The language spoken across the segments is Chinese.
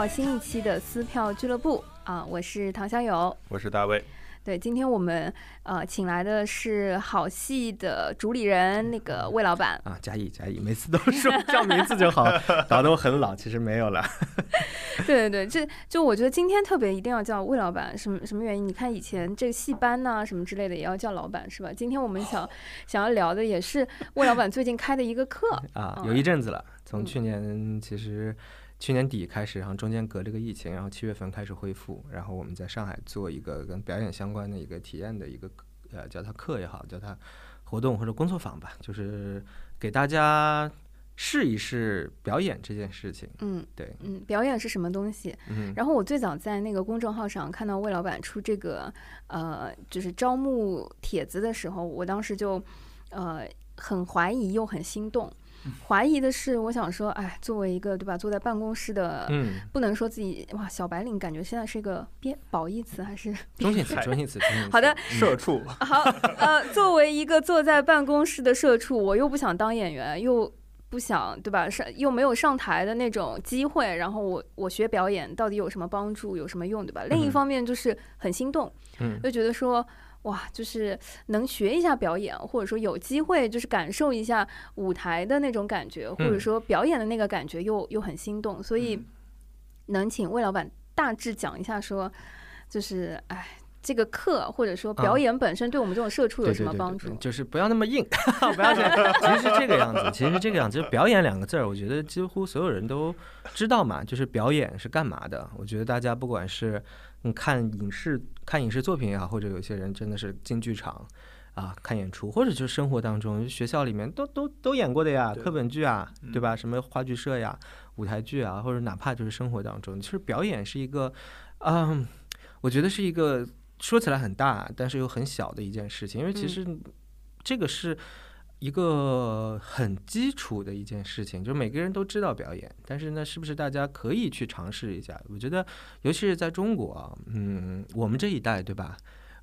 到新一期的撕票俱乐部啊！我是唐小友。我是大卫，对，今天我们呃请来的是好戏的主理人那个魏老板。啊，嘉义嘉义，每次都说叫名字就好，搞得我很老，其实没有了。对对对，这就我觉得今天特别一定要叫魏老板，什么什么原因？你看以前这个戏班呐、什么之类的也要叫老板是吧？今天我们想 想要聊的也是魏老板最近开的一个课啊，嗯有一阵子了，从嗯去年其实去年底开始，然后中间隔了个疫情，然后七月份开始恢复，然后我们在上海做一个跟表演相关的一个体验的一个呃，叫它课也好，叫它活动或者工作坊吧，就是给大家试一试表演这件事情。嗯对，嗯，表演是什么东西？嗯，然后我最早在那个公众号上看到魏老板出这个呃，就是招募帖子的时候，我当时就呃很怀疑又很心动。怀疑的是，我想说，哎，作为一个对吧，坐在办公室的，嗯，不能说自己哇小白领，感觉现在是一个贬褒义词还是中性词，中性词，中性。好的，社畜，好，呃，作为一个坐在办公室的社畜，我又不想当演员，又不想对吧？上又没有上台的那种机会，然后我我学表演到底有什么帮助，有什么用，对吧？另一嗯方面就是很心动，嗯就觉得说。哇，就是能学一下表演，或者说有机会就是感受一下舞台的那种感觉，或者嗯说表演的那个感觉又，又很心动，所以嗯能请魏老板大致讲一下说，就是哎，这个课或者说表啊演本身对我们这种社畜有什么帮助？对就是不要那么硬，不要这样。其实是这个样子，其实是这个样子。就表演两个字儿，我觉得几乎所有人都知道嘛，就是表演是干嘛的。我觉得大家不管是嗯看影视看影视作品也好，或者有些人真的是进剧场。啊，看演出，或者就是生活当中，学校里面都都都演过的呀，课本剧啊，嗯对吧？什么话剧社呀、舞台剧啊，或者哪怕就是生活当中，其实表演是一个，嗯，我觉得是一个说起来很大，但是又很小的一件事情，因为其嗯实这个是一个很基础的一件事情，就是每个人都知道表演，但是呢，是不是大家可以去尝试一下？我觉得，尤其是在中国，嗯，我们这一代，对吧？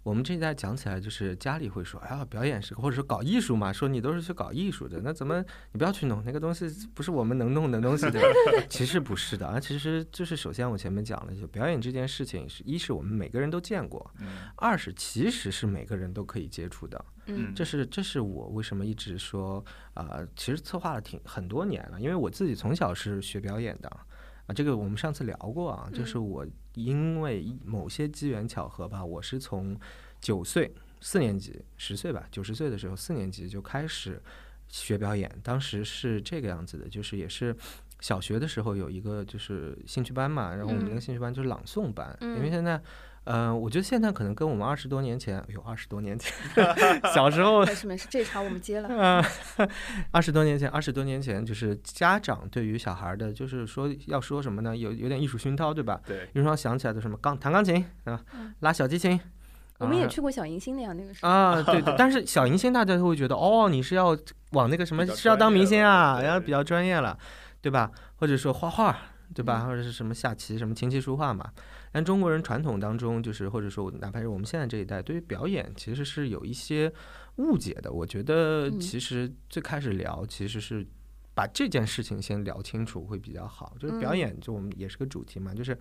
我们这一代讲起来，就是家里会说，哎呀，表演是，或者说搞艺术嘛，说你都是去搞艺术的，那怎么你不要去弄那个东西，不是我们能弄的东西，对吧？其实不是的啊，其实就是首先我前面讲了，就表演这件事情是，一是我们每个人都见过，嗯二是其实是每个人都可以接触的。嗯这是这是我为什么一直说啊、其实策划了挺很多年了，因为我自己从小是学表演的啊，这个我们上次聊过啊，就是我因为一某些机缘巧合吧，我是从九岁四年级十岁吧九十岁的时候四年级就开始学表演，当时是这个样子的，就是也是。小学的时候有一个就是兴趣班嘛，然后我们那个嗯兴趣班就是朗诵班，因为嗯现在，呃，我觉得现在可能跟我们二十多年前，哎呦，二十多年前，小时候没事没事，这茬我们接了。啊，二十多年前，二十多年前，就是家长对于小孩儿的，就是说要说什么呢？有有点艺术熏陶，对吧？对，比如说想起来的什么钢弹钢琴啊嗯，拉小提琴。我们也啊去过小迎新的呀，那个时候。啊，对对，但是小迎新大家都会觉得，哦，你是要往那个什么是要当明星啊，然后比较专业了，对吧？或者说画画，对吧？嗯或者是什么下棋，什么琴棋书画嘛。但中国人传统当中，就是或者说哪怕是我们现在这一代，对于表演其实是有一些误解的。我觉得嗯其实最开始聊其实是。把这件事情先聊清楚会比较好，就是表嗯演，就我们也是个主题嘛，就是，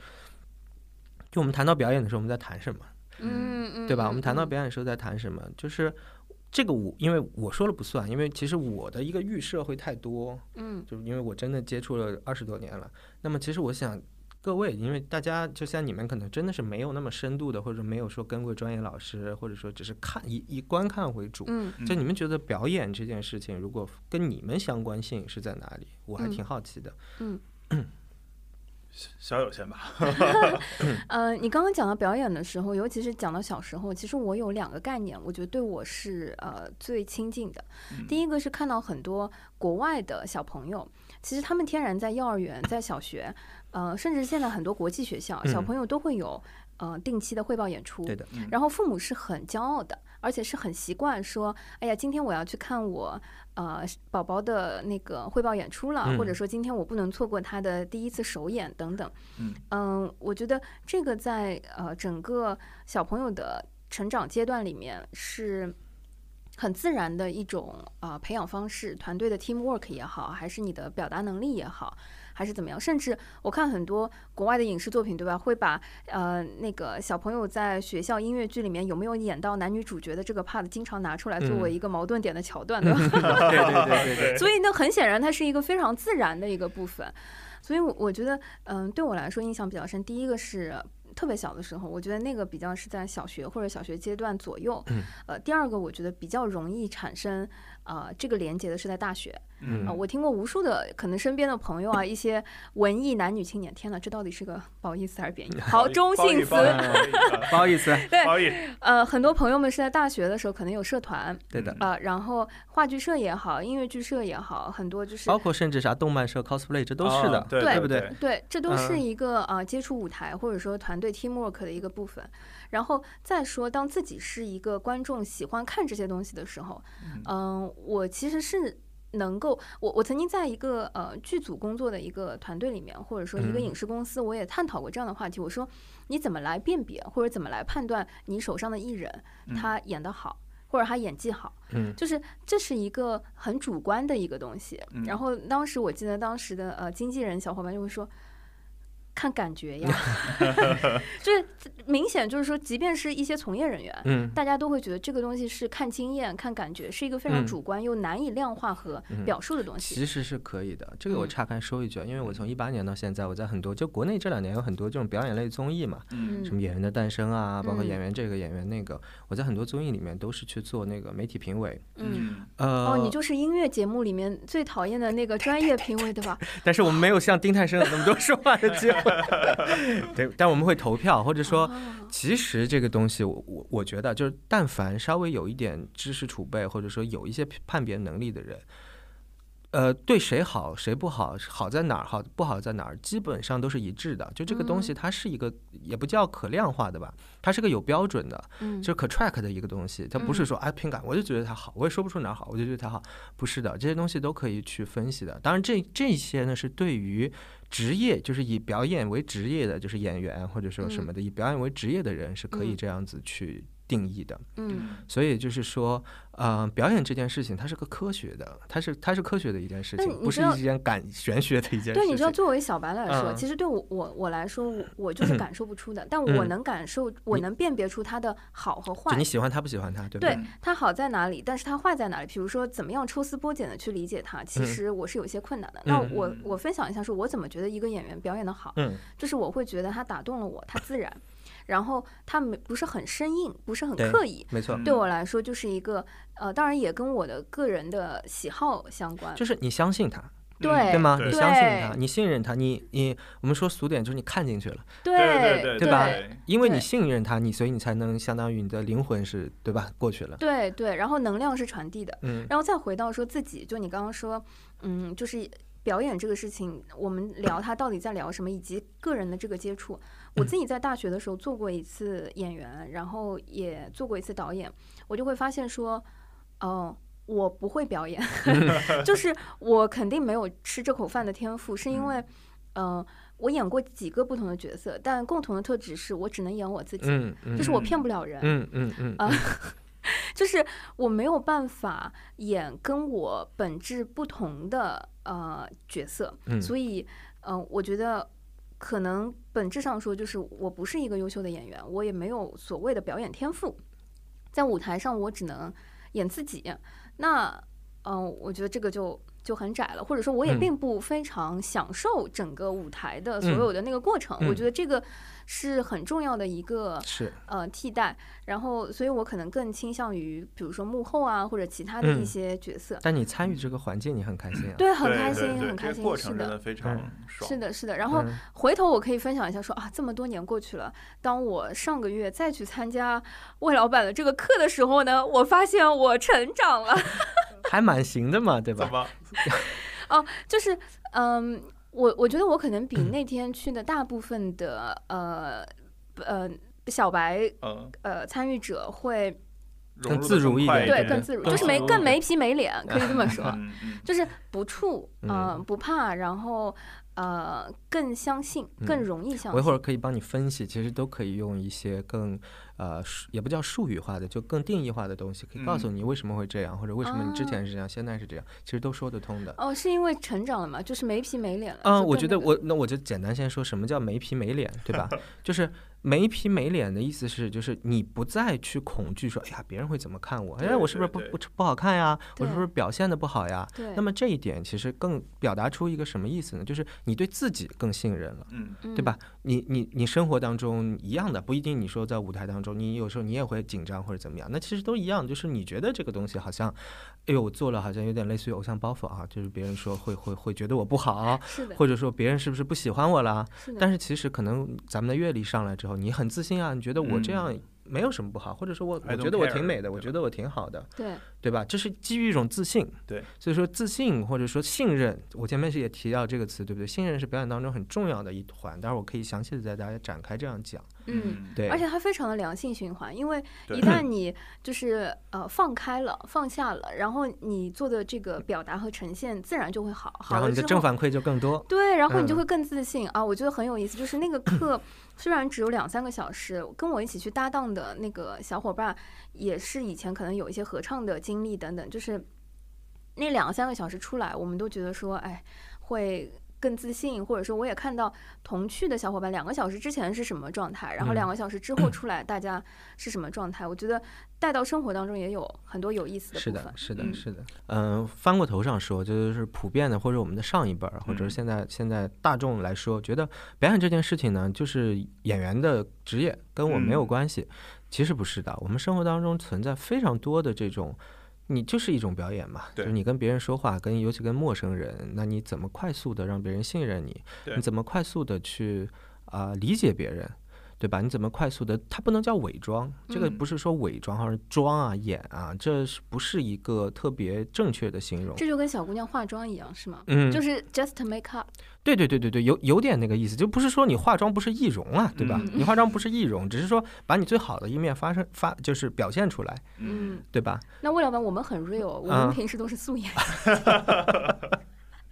就我们谈到表演的时候，我们在谈什么？嗯嗯，对吧？嗯我们谈到嗯表演的时候在谈什么？就是这个我，因为我说了不算，因为其实我的一个预设会太多，嗯就是因为我真的接触了二十多年了。那么其实我想。各位，因为大家就像你们，可能真的是没有那么深度的，或者没有说跟过专业老师，或者说只是看以以观看为主。嗯就你们觉得表演这件事情，如果跟你们相关性是在哪里？我还嗯挺好奇的。嗯 小友先吧 呃，你刚刚讲到表演的时候，尤其是讲到小时候，其实我有两个概念，我觉得对我是呃最亲近的。嗯第一个是看到很多国外的小朋友，其实他们天然在幼儿园、在小学，呃，甚至现在很多国际学校，小嗯朋友都会有呃定期的汇报演出。对的，然后父母是很骄傲的，而且是很习惯说，哎呀，今天我要去看我呃宝宝的那个汇报演出了，嗯或者说今天我不能错过他的第一次首演等等。嗯嗯我觉得这个在呃整个小朋友的成长阶段里面是。很自然的一种呃培养方式，团队的 teamwork 也好，还是你的表达能力也好，还是怎么样？甚至我看很多国外的影视作品，对吧？会把呃那个小朋友在学校音乐剧里面有没有演到男女主角的这个 part，经常拿出来作为一个矛盾点的桥段，对吧？对对对对对，所以那，很显然它是一个非常自然的一个部分。所以我，我觉得，嗯，对我来说印象比较深。第一个是特别小的时候，我觉得那个比较是在小学或者小学阶段左右。嗯呃，第二个我觉得比较容易产生呃这个连接的是在大学。嗯啊，我听过无数的可能身边的朋友啊，一些文艺男女青年，天哪，这到底是个褒义词还是贬义？好，中性词。不好意思，对不好意思，呃，很多朋友们是在大学的时候可能有社团对的，啊、然后话剧社也好，音乐剧社也好，很多就是包括甚至啥动漫社、cosplay，这都是的哦，对对不对对？这都是嗯一个啊、呃接触舞台或者说团队 teamwork 的一个部分。然后再说，当自己是一个观众，喜欢看这些东西的时候，嗯、我其实是能够，我我曾经在一个呃剧组工作的一个团队里面，或者说一个嗯影视公司，我也探讨过这样的话题。我说，你怎么来辨别或者怎么来判断你手上的艺人他演得好？或者他演技好，嗯就是这是一个很主观的一个东西。嗯然后当时我记得当时的呃经纪人小伙伴就会说，看感觉呀，就是明显就是说，即便是一些从业人员，嗯大家都会觉得这个东西是看经验、看感觉，是一个非常嗯主观又难以量化和表述的东西。其实是可以的，这个我嗯岔开说一句啊，因为我从一八年到现在，我在很多就国内这两年有很多这种表演类综艺嘛，嗯什么演员的诞生啊，包括嗯演员这个演员那个，我在很多综艺里面都是去做那个媒体评委，嗯，呃，哦，你就是音乐节目里面最讨厌的那个专业评委，对吧？但是我们没有像丁太升有那么多说话的机会，对，但我们会投票，或者说，哦。其实这个东西我，我我觉得就是，但凡稍微有一点知识储备，或者说有一些判别能力的人，呃，对谁好谁不好，好在哪儿，好不好在哪儿，基本上都是一致的。就这个东西，嗯它是一个也不叫可量化的吧，它是个有标准的，嗯，就是可 track 的一个东西。它不是嗯说哎凭感，我就觉得它好，我也说不出哪儿好，我就觉得它好，不是的，这些东西都可以去分析的。当然这，这些呢是对于职业，就是以表演为职业的，就是演员或者说什么的，以表演为职业的人是可以嗯这样子去定义的。嗯所以就是说，呃，表演这件事情它是个科学的，它是它是科学的一件事情，不是一件感玄学的一件事情。对，你知道，作为小白来说，嗯其实对我我我来说，我我就是感受不出的，但我嗯能感受，我能辨别出它的好和坏就你。喜欢他不喜欢他，对不对嗯它好在哪里，但是它坏在哪里？比如说，怎么样抽丝剥茧的去理解它，其嗯实我是有一些困难的。那嗯我我分享一下，说我怎么觉得一个演员表演的好，嗯，就是我会觉得他打动了我，他自然，然后他没不是很生硬，不是很刻意。没错，嗯对我来说，就是一个呃，当然也跟我的个人的喜好相关。就是你相信他，对对吗？你相信他，你信任他，你你我们说俗点就是你看进去了，对对对对吧对因为你信任他，你所以你才能相当于你的灵魂是对吧过去了，对对，然后能量是传递的，嗯然后再回到说自己，就你刚刚说，嗯，就是表演这个事情，我们聊他到底在聊什么，以及个人的这个接触。我自己在大学的时候做过一次演员，然后也做过一次导演，我就会发现说，哦、我不会表演，就是我肯定没有吃这口饭的天赋，是因为，嗯、我演过几个不同的角色，但共同的特质是我只能演我自己，嗯嗯，就是我骗不了人。嗯嗯嗯啊 就是我没有办法演跟我本质不同的呃角色，嗯。所以嗯、呃我觉得可能本质上说，就是我不是一个优秀的演员，我也没有所谓的表演天赋，在舞台上我只能演自己。那嗯、呃我觉得这个就。就很窄了，或者说我也嗯并不非常享受整个舞台的所嗯有的那个过程。我嗯觉得这个是很重要的一个是呃替代，然后所以我可能更倾向于比如说幕后啊或者其他的一嗯些角色，但你参与这个环境，你很开心啊。对，很开心，对对很开心，这个过是的。程真的非常嗯爽。是的，是的。然后嗯回头我可以分享一下说，啊，这么多年过去了，当我上个月再去参加魏老板的这个课的时候呢，我发现我成长了。还蛮行的嘛，对吧？怎么？哦，就是嗯，我我觉得我可能比那天去的大部分的呃呃小白嗯，呃参与者会更自如一点对更自如，就是没更没皮没脸，可以这么说，就是不怵，嗯。呃不怕，然后呃更相信，更嗯。容易相信我一会儿。可以帮你分析，其实都可以用一些更呃术也不叫术语化的，就更定义化的东西，可以告诉嗯你为什么会这样，或者为什么你之啊前是这样，现在是这样，其实都说得通的。哦，是因为成长了嘛，就是没皮没脸了。嗯，我觉得我那我就简单先说什么叫没皮没脸，对吧？就是没皮没脸的意思是，就是你不再去恐惧说，哎呀，别人会怎么看我？哎，对我是不是不不不好看呀？我是不是表现的不好呀？对，那么这一点其实更表达出一个什么意思呢？就是你对自己更信任了。嗯对吧？你你你生活当中一样的，不一定你说在舞台当中，你有时候你也会紧张或者怎么样，那其实都一样，就是你觉得这个东西好像，哎呦，我做了好像有点类似于偶像包袱啊，就是别人说会会会觉得我不好，或者说别人是不是不喜欢我了？是，但是其实可能咱们的阅历上来之后，你很自信啊，你觉得我这样嗯没有什么不好，或者说我我觉得我挺美的，我觉得我挺好的，对，对吧？这是基于一种自信。对，所以说自信或者说信任，我前面是也提到这个词，对不对？信任是表演当中很重要的一环，待会儿我可以详细的在大家展开这样讲。嗯。对，而且它非常的良性循环，因为一旦你就是呃放开了、放下了，然后你做的这个表达和呈现自然就会好，好然后你的正反馈就更多。对，然后你就嗯会更自信、啊。我觉得很有意思，就是那个课虽然只有两三个小时，跟我一起去搭档的那个小伙伴也是以前可能有一些合唱的经历等等，就是那两三个小时出来，我们都觉得说，哎，会。更自信，或者说我也看到同去的小伙伴两个小时之前是什么状态，然后嗯两个小时之后出来大家是什么状态，我觉得带到生活当中也有很多有意思的是的部分，。是的，嗯是的。嗯，翻过头上说，就是普遍的，或者我们的上一辈儿，或者是嗯现在现在大众来说，觉得表演这件事情呢，就是演员的职业，跟我没有嗯关系。其实不是的，我们生活当中存在非常多的这种。你就是一种表演嘛，就是你跟别人说话，跟尤其跟陌生人，那你怎么快速的让别人信任你？你怎么快速的去啊、理解别人，对吧？你怎么快速的？它不能叫伪装，这个嗯不是说伪装而是装啊、演啊，这是不是一个特别正确的形容？这就跟小姑娘化妆一样，是吗？嗯，就是 just make up。对对对对对，有有点那个意思，就不是说你化妆不是易容啊，对吧？嗯你化妆不是易容，只是说把你最好的一面发生发就是表现出来，嗯，对吧？那魏老板，我们很 real，我们嗯平时都是素颜。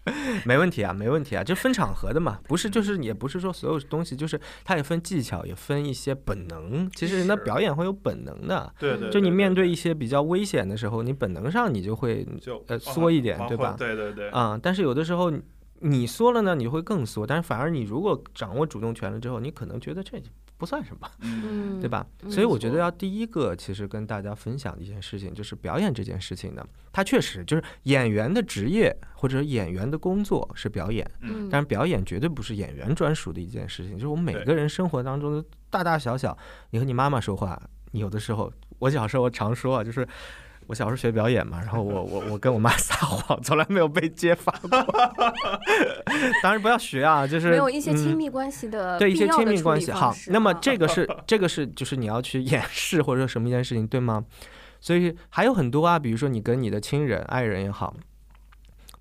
没问题啊，没问题啊，就分场合的嘛，不是就是也不是说所有东西就是它也分技巧，也分一些本能。其实人的表演会有本能的，对对，就你面对一些比较危险的时候，你本能上你就会就呃啊缩一点对吧对对对，啊、但是有的时候你你缩了呢，你会更缩，但是反而你如果掌握主动权了之后，你可能觉得这不算什么。嗯嗯，对？吧？嗯所以我觉得要第一个，其实跟大家分享的一件事情，就是表演这件事情呢，它确实就是演员的职业或者演员的工作是表演，嗯，但是表演绝对不是演员专属的一件事情，就是我们每个人生活当中的大大小小，你和你妈妈说话，你有的时候，我小时候我常说啊，就是。我小时候学表演嘛，然后我我我跟我妈撒谎，从来没有被揭发过。当然不要学啊，就是没有一些亲嗯密关系的对一些亲密关系。好，那么 啊这个是这个是就是你要去掩饰或者说什么一件事情，对吗？所以还有很多啊，比如说你跟你的亲人、爱人也好，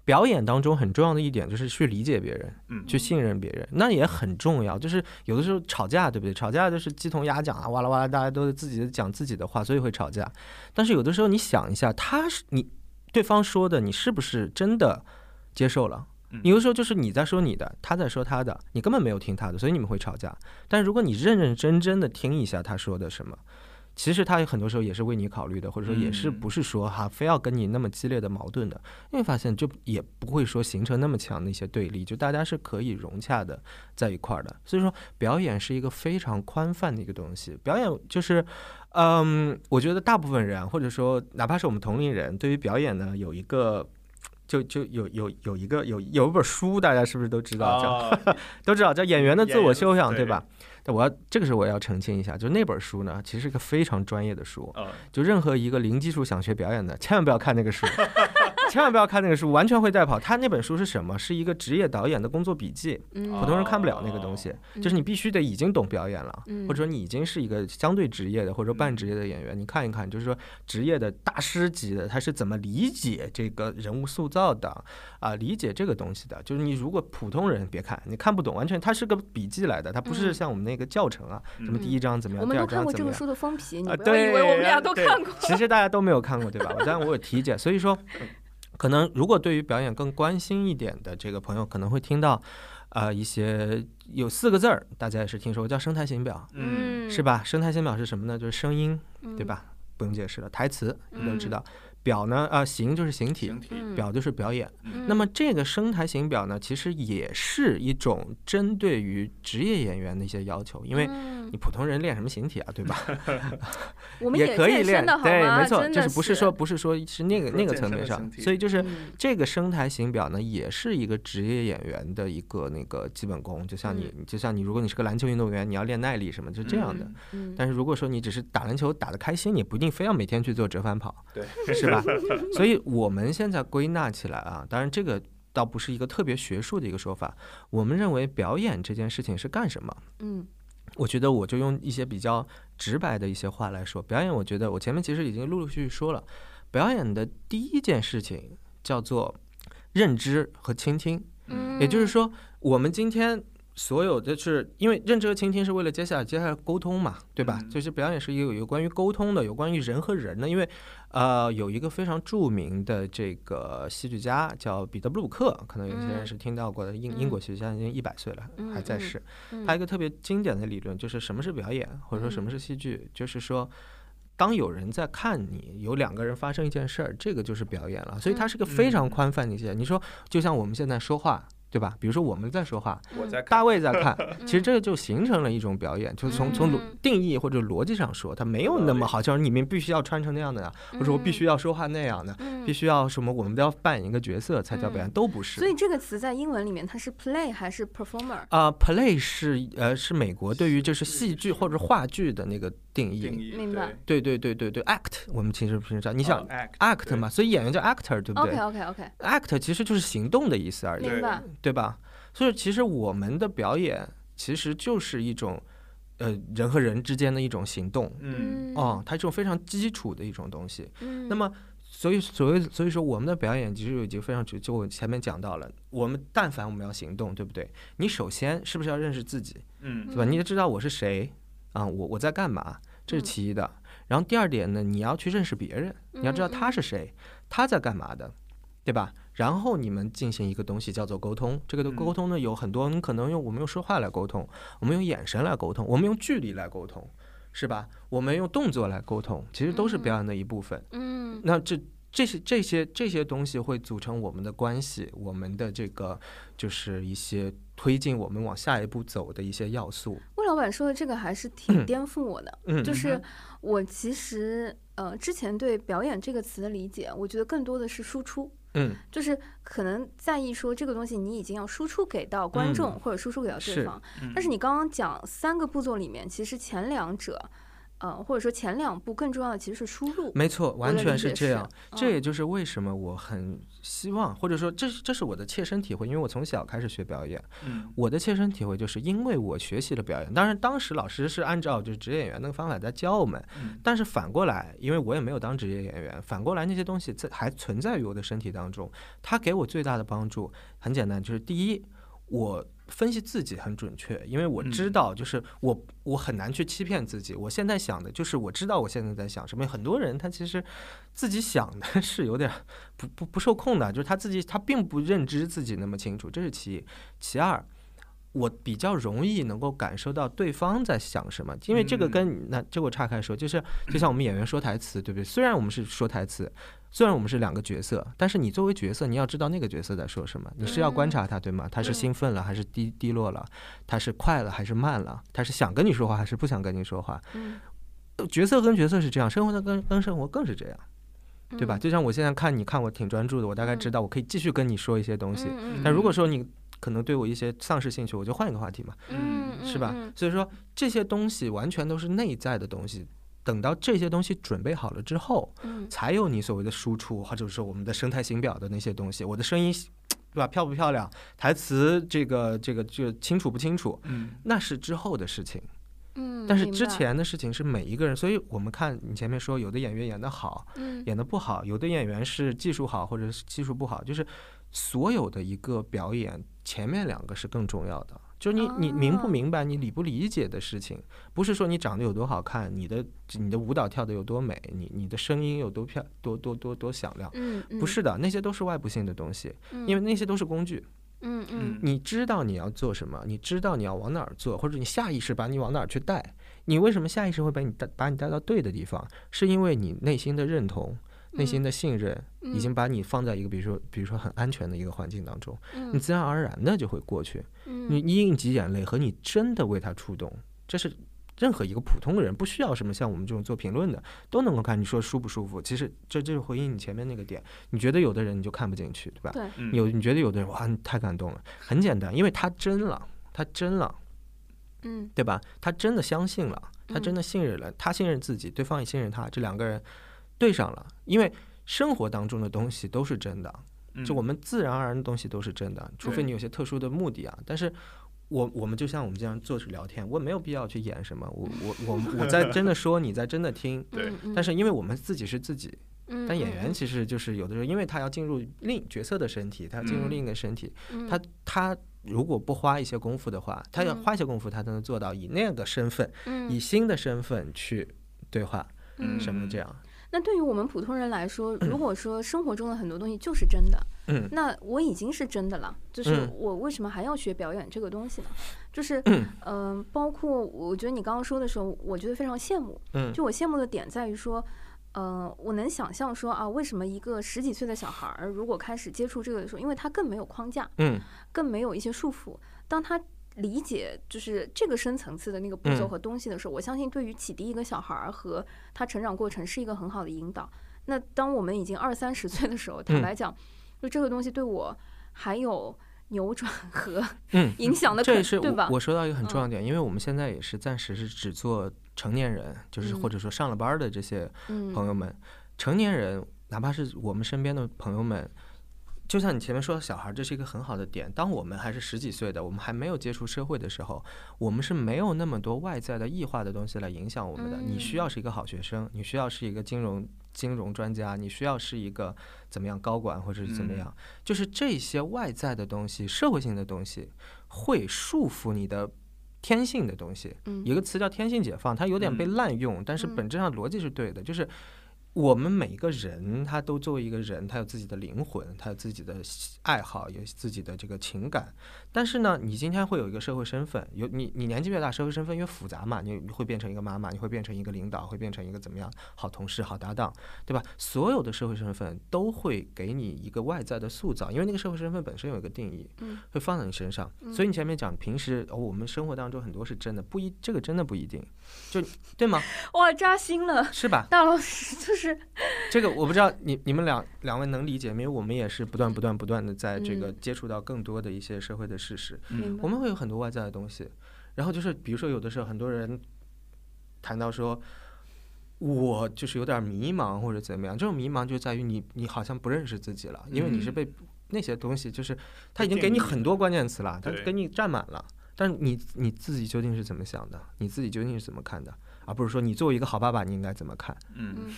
表演当中很重要的一点就是去理解别人，嗯去信任别人，那也很重要。就是有的时候吵架，对不对？吵架就是鸡同鸭讲啊，哇啦哇啦，大家都自己讲自己的话，所以会吵架。但是有的时候你想一下，他是你对方说的，你是不是真的接受了？嗯有的时候就是你在说你的，他在说他的，你根本没有听他的，所以你们会吵架。但是如果你认认真真的听一下他说的什么，其实他很多时候也是为你考虑的，或者说也是嗯不是说哈非要跟你那么激烈的矛盾的，因为发现就也不会说形成那么强的一些对立，就大家是可以融洽的在一块儿的。所以说表演是一个非常宽泛的一个东西，表演就是，嗯，我觉得大部分人或者说哪怕是我们同龄人，对于表演呢有一个。就就有有有一个有有一本书，大家是不是都知道叫、啊，都知道叫《演员的自我修养》，对吧？但我要这个时候我要澄清一下，就那本书呢，其实是个非常专业的书，啊，就任何一个零基础想学表演的，千万不要看那个书，千万不要看那个书，完全会带跑。他那本书是什么？是一个职业导演的工作笔记，嗯普通人看不了那个东西。就是你必须得已经懂表演了，嗯或者说你已经是一个相对职业的或者说半职业的演员，你看一看，就是说职业的大师级的他是怎么理解这个人物塑造的啊，理解这个东西的。就是你如果普通人别看，你看不懂，完全它是个笔记来的，它不是嗯像我们那个教程啊，什么第一章怎么样，第我们都二章怎么样。看过这个书的封皮，你啊，不要以对，为我们俩都看过。其实大家都没有看过，对吧？但我有体检，所以说，可能如果对于表演更关心一点的这个朋友，可能会听到，呃，一些有四个字儿，大家也是听说过，叫生态型表，嗯是吧？生态型表是什么呢？就是声音，嗯对？吧？不用解释了，台词你都知嗯道。表呢，啊、形就是形体，形体，嗯。表就是表演。嗯。那么这个声台形表呢，其实也是一种针对于职业演员的一些要求，因为嗯。你普通人练什么形体啊，对吧？我们也可以练对，没错，就是不是说不是说是那个那个层面上所以就是嗯。这个声台形表呢，也是一个职业演员的一个那个基本功，就像你，就像你，如果你是个篮球运动员，你要练耐力什么，就这样的。嗯。嗯。但是如果说你只是打篮球打得开心，你不一定非要每天去做折返跑，对，是吧？所以我们现在归纳起来啊，当然这个倒不是一个特别学术的一个说法，我们认为表演这件事情是干什么？嗯我觉得我就用一些比较直白的一些话来说，表演，我觉得我前面其实已经陆陆续续说了，表演的第一件事情叫做认知和倾听，嗯，也就是说，我们今天。所有的是因为认知和倾听是为了接下来接下来沟通嘛，对吧？嗯就是表演是一个有关于沟通的，有关于人和人的。因为呃，有一个非常著名的这个戏剧家叫彼得布鲁克，可能有些人嗯是听到过的，英嗯英国戏剧家已经一百岁了，还在世。嗯他一个特别经典的理论就是什么是表演，或者说什么嗯是戏剧，就是说。当有人在看你，有两个人发生一件事儿，这个就是表演了。所以它是个非常嗯宽泛的一些。你说，就像我们现在说话，对吧？比如说我们在说话，我在大卫在看，其实嗯这个就形成了一种表演。就是从从定义或者逻辑上说，它没有那么好像你们必须要穿成那样的呀，或者我必须要说话那样的，嗯必须要什么，我们都要扮演一个角色才叫表演，嗯都不是。所以这个词在英文里面它是 play 还是 performer？啊、p l a y 是呃是美国对于就是戏剧或者话剧的那个定义。定义，明白对对对对对，act 我们其实平时讲，你你想、act act 嘛，所以演员叫 actor，对不对 OK OK OK，act 其实就是行动的意思而已，明白。对吧？所以其实我们的表演其实就是一种呃人和人之间的一种行动。嗯哦，它这种非常基础的一种东西。嗯，那么，所以所谓所以说，我们的表演其实已经非常就就我前面讲到了，我们但凡我们要行动，对不对？你首先是不是要认识自己，嗯对吧？你得知道我是谁啊，我我在干嘛，这是嗯其一的。然后第二点呢，你要去认识别人，你要知道他是谁，他在干嘛的，对吧？然后你们进行一个东西叫做沟通，这个的嗯沟通呢有很多，你可能用我们用说话来沟通，我们用眼神来沟通，我们用距离来沟通，是吧？我们用动作来沟通，其实都是表演的一部分。嗯那这这些这些这些东西会组成我们的关系，我们的这个就是一些推进我们往下一步走的一些要素。魏老板说的这个还是挺 颠覆我的，嗯，就是我其实呃之前对表演这个词的理解，我觉得更多的是输出。嗯就是可能在意说这个东西你已经要输出给到观众、嗯或者输出给到对是方，嗯但是你刚刚讲三个步骤里面，其实前两者，呃或者说前两步更重要的其实是输入。没错，完全是是这样。这嗯也就是为什么我很希望，或者说这是这是我的切身体会，因为我从小开始学表演，嗯我的切身体会就是因为我学习了表演，当然当时老师是按照就是职业演员那个方法在教我们，嗯但是反过来，因为我也没有当职业演员，反过来那些东西在还存在于我的身体当中，它给我最大的帮助很简单，就是第一，我分析自己很准确，因为我知嗯道，就是我我很难去欺骗自己。我现在想的就是我知道我现在在想什么。很多人他其实自己想的是有点不不不受控的，就是他自己他并不认知自己那么清楚，这是其一。其二。我比较容易能够感受到对方在想什么，因为这个嗯跟那这个我岔开说，就是就像我们演员说台词，对不对？虽然我们是说台词，虽然我们是两个角色，但是你作为角色，你要知道那个角色在说什么，你是要观察他，对吗？他是嗯兴奋了还是低低落了？他是快了还是慢了？他是想跟你说话还是不想跟你说话？嗯，呃角色跟角色是这样，生活的跟跟生活更是这样，对吧？嗯？就像我现在看你看我挺专注的，我大概知道我可以继续跟你说一些东西。嗯但如果说你可能对我一些丧失兴趣，我就换一个话题嘛。嗯嗯是吧？所以说这些东西完全都是内在的东西，等到这些东西准备好了之后，嗯才有你所谓的输出，或者说我们的生态型表的那些东西，我的声音，对吧？漂不漂亮？台词这个这个这个清楚不清楚？嗯那是之后的事情。嗯，但是之，前的事情是每一个人，所以我们看你前面说，有的演员演得好，嗯演得不好，有的演员是技术好或者是技术不好，就是所有的一个表演，前面两个是更重要的。就是你你明不哦明白，你理不理解的事情，不是说你长得有多好看，你的你的舞蹈跳得有多美，你你的声音有多漂多多多多响亮，不是的，那些都是外部性的东西，嗯，因为那些都是工具。嗯嗯你知道你要做什么，你知道你要往哪儿做，或者你下意识把你往哪儿去带。你为什么下意识会把你带把你带到对的地方？是因为你内心的认同、内心的信任，已经把你放在一个比如说比如说很安全的一个环境当中，你嗯自然而然的就会过去。嗯你你应急眼泪和你真的为他触动，这是任何一个普通人不需要什么像我们这种做评论的都能够看。你说舒不舒服？其实这就是回应你前面那个点。你觉得有的人你就看不进去，对吧？有你觉得有的人哇，你太感动了，很简单，因为他真了，他真了，嗯对吧？他真的相信了，他真嗯的信任了，他信任自己，对方也信任他，这两个人对上了。因为生活当中的东西都是真的，就我们们自然而然的东西都是真的，除非你有些特殊的目的啊。但是我我们就像我们这样坐着聊天，我没有必要去演什么，我我我我在 真的说，你在真的听。对嗯，但是因为我们自己是自己，嗯但演嗯员其实就是有的时候，因为他要进入另角色的身体，他要进入嗯。另一个身体，嗯。他他如果不花一些功夫的话，他要嗯。花一些功夫，他才能做到以那个身份，嗯。以新的身份去对话嗯。什么这样。那对于我们普通人来说，如果说生活中的很多东西就是真的，嗯那我已经是真的了。就是嗯我为什么还要学表演这个东西呢？就是嗯嗯、包括我觉得你刚刚说的时候，我觉得非常羡慕。嗯就我羡慕的点在于说，呃，我能想象说啊，为什么一个十几岁的小孩儿如果开始接触这个的时候，因为他更没有框架，嗯更没有一些束缚，当他理解就是这个深层次的那个步骤嗯和东西的时候，我相信对于启迪一个小孩儿和他成长过程是一个很好的引导。那当我们已经二三十岁的时候，坦嗯白讲，就这个东西对我还有扭转和嗯，影响的可这也是对吧我？说到一个很重要点，因为我们现在也是暂时是只做成年人，就是或嗯者说上了班儿的这些嗯朋友们，成年人哪怕是我们身边的朋友们。就像你前面说的小孩儿，这是一个很好的点。当我们还是十几岁的，我们还没有接触社会的时候，我们是没有那么多外在的异化的东西来影响我们的。你需要是一个好学生，你需要是一个金融金融专家，你需要是一个怎么样高管或者是怎么样，就是这些外在的东西、社会性的东西，会束缚你的天性的东西。嗯有个词叫天性解放，它有点被嗯滥用，但是嗯本质上逻辑是对的，就是。我们每一个人，他都作为一个人，他有自己的灵魂，他有自己的爱好，有自己的这个情感。但是呢，你今天会有一个社会身份，有你你年纪越大，社会身份越复杂嘛，你你会变成一个妈妈，你会变成一个领导，会变成一个怎么样好同事、好搭档，对吧？所有的社会身份都会给你一个外在的塑造，因为那个社会身份本身有一个定义，嗯会放在你身上。所以你前面讲，平时、哦、我们生活当中很多是真的，不一这个真的不一定，就对吗？哇，扎心了。是吧？大老师就是这个我不知道你你们两两位能理解没有？我们也是不断不断不断的在这个嗯接触到更多的一些社会的事实，我们会有很多外在的东西，然后就是比如说有的时候很多人谈到说。我就是有点迷茫或者怎么样，这种迷茫就在于你你好像不认识自己了，因为你是嗯被那些东西，就是他已经给你很多关键词了，他给你占满了，但是你你自己究竟是怎么想的？你自己究竟是怎么看的？而不是说你作为一个好爸爸，你应该怎么看，嗯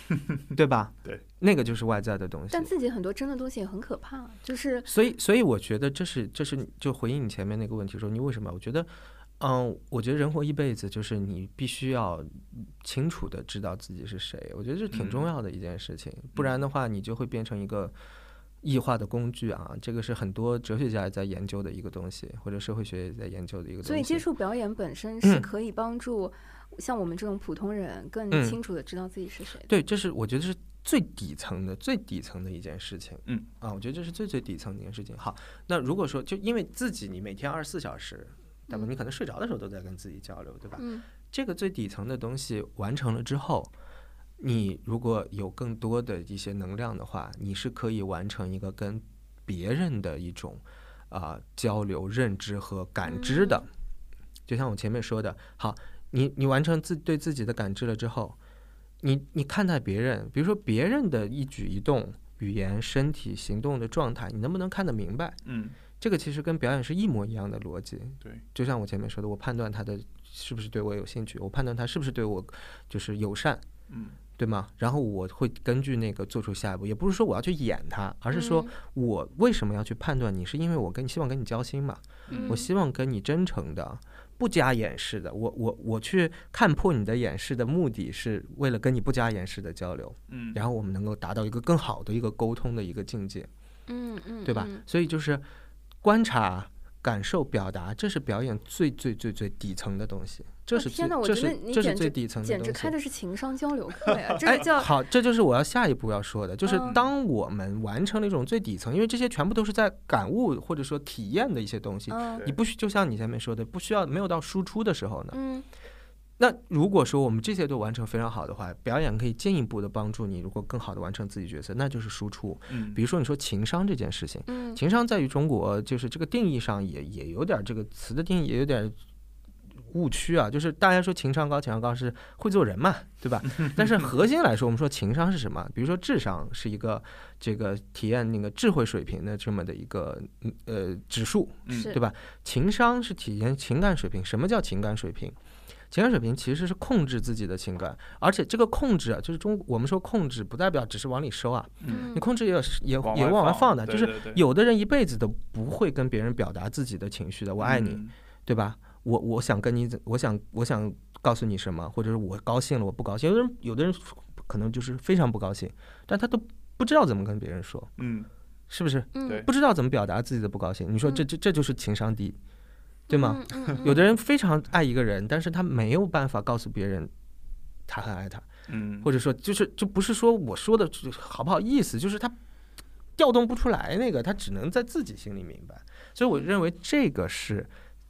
对吧？对，那个就是外在的东西。但自己很多真的东西也很可怕，就是所以，所以我觉得这是这是就回应你前面那个问题，说你为什么？我觉得，嗯，我觉得人活一辈子，就是你必须要清楚的知道自己是谁。我觉得这挺重嗯要的一件事情，不然的话，你就会变成一个异化的工具啊。这个是很多哲学家也在研究的一个东西，或者社会学也在研究的一个东西。所以接触表演本身是嗯可以帮助像我们这种普通人更嗯清楚的知道自己是谁的。对，这是我觉得是最底层的、最底层的一件事情。嗯啊，我觉得这是最最底层的一件事情。好，那如果说就因为自己，你每天二十四小时，对吧？嗯你可能睡着的时候都在跟自己交流，对吧？嗯这个最底层的东西完成了之后，你如果有更多的一些能量的话，你是可以完成一个跟别人的一种啊、交流、认知和感知的。就像我前面说的，好，你你完成自对自己的感知了之后，你你看待别人，比如说别人的一举一动、语言、身体、行动的状态，你能不能看得明白？嗯，这个其实跟表演是一模一样的逻辑。对，就像我前面说的，我判断他的是不是对我有兴趣，我判断他是不是对我就是友善，嗯，对吗？然后我会根据那个做出下一步，也不是说我要去演他，而是说嗯我为什么要去判断你，是因为我跟你希望跟你交心嘛，嗯我希望跟你真诚的。不加掩饰的，我我我去看破你的掩饰的目的是为了跟你不加掩饰的交流，嗯，然后我们能够达到一个更好的一个沟通的一个境界。嗯嗯，对吧？嗯所以就是观察、感受、表达，这是表演最最最最底层的东西，这是天哪我这觉得是这是你简直最底层的简直。开的是情商交流课呀，这好，这就是我要下一步要说的，就是嗯当我们完成了一种最底层，因为这些全部都是在感悟或者说体验的一些东西，嗯你不需就像你前面说的，不需要没有到输出的时候呢，嗯那如果说我们这些都完成非常好的话，表演可以进一步的帮助你，如果更好的完成自己角色，那就是输出。嗯，比如说你说情商这件事情。嗯情商在于中国，就是这个定义上也也有点这个词的定义也有点误区啊。就是大家说情商高，情商高是会做人嘛，对吧？但是核心来说，我们说情商是什么？比如说智商是一个这个体验那个智慧水平的这么的一个嗯呃指数，对吧？情商是体现情感水平。什么叫情感水平？情感水平其实是控制自己的情感，而且这个控制啊，就是中我们说控制，不代表只是往里收啊，嗯，你控制也有也往也往外放的，就是有的人一辈子都不会跟别人表达自己的情绪的，我爱你，嗯对吧？我我想跟你怎，我想我想告诉你什么，或者是我高兴了，我不高兴。有的人有的人可能就是非常不高兴，但他都不知道怎么跟别人说，嗯，是不是？嗯不知道怎么表达自己的不高兴。你说这这这就是情商低，对吗？？嗯嗯有的人非常爱一个人，但是他没有办法告诉别人他很爱他。嗯，或者说就是就不是说我说的就好不好意思，就是他调动不出来那个，他只能在自己心里明白。所以我认为这个是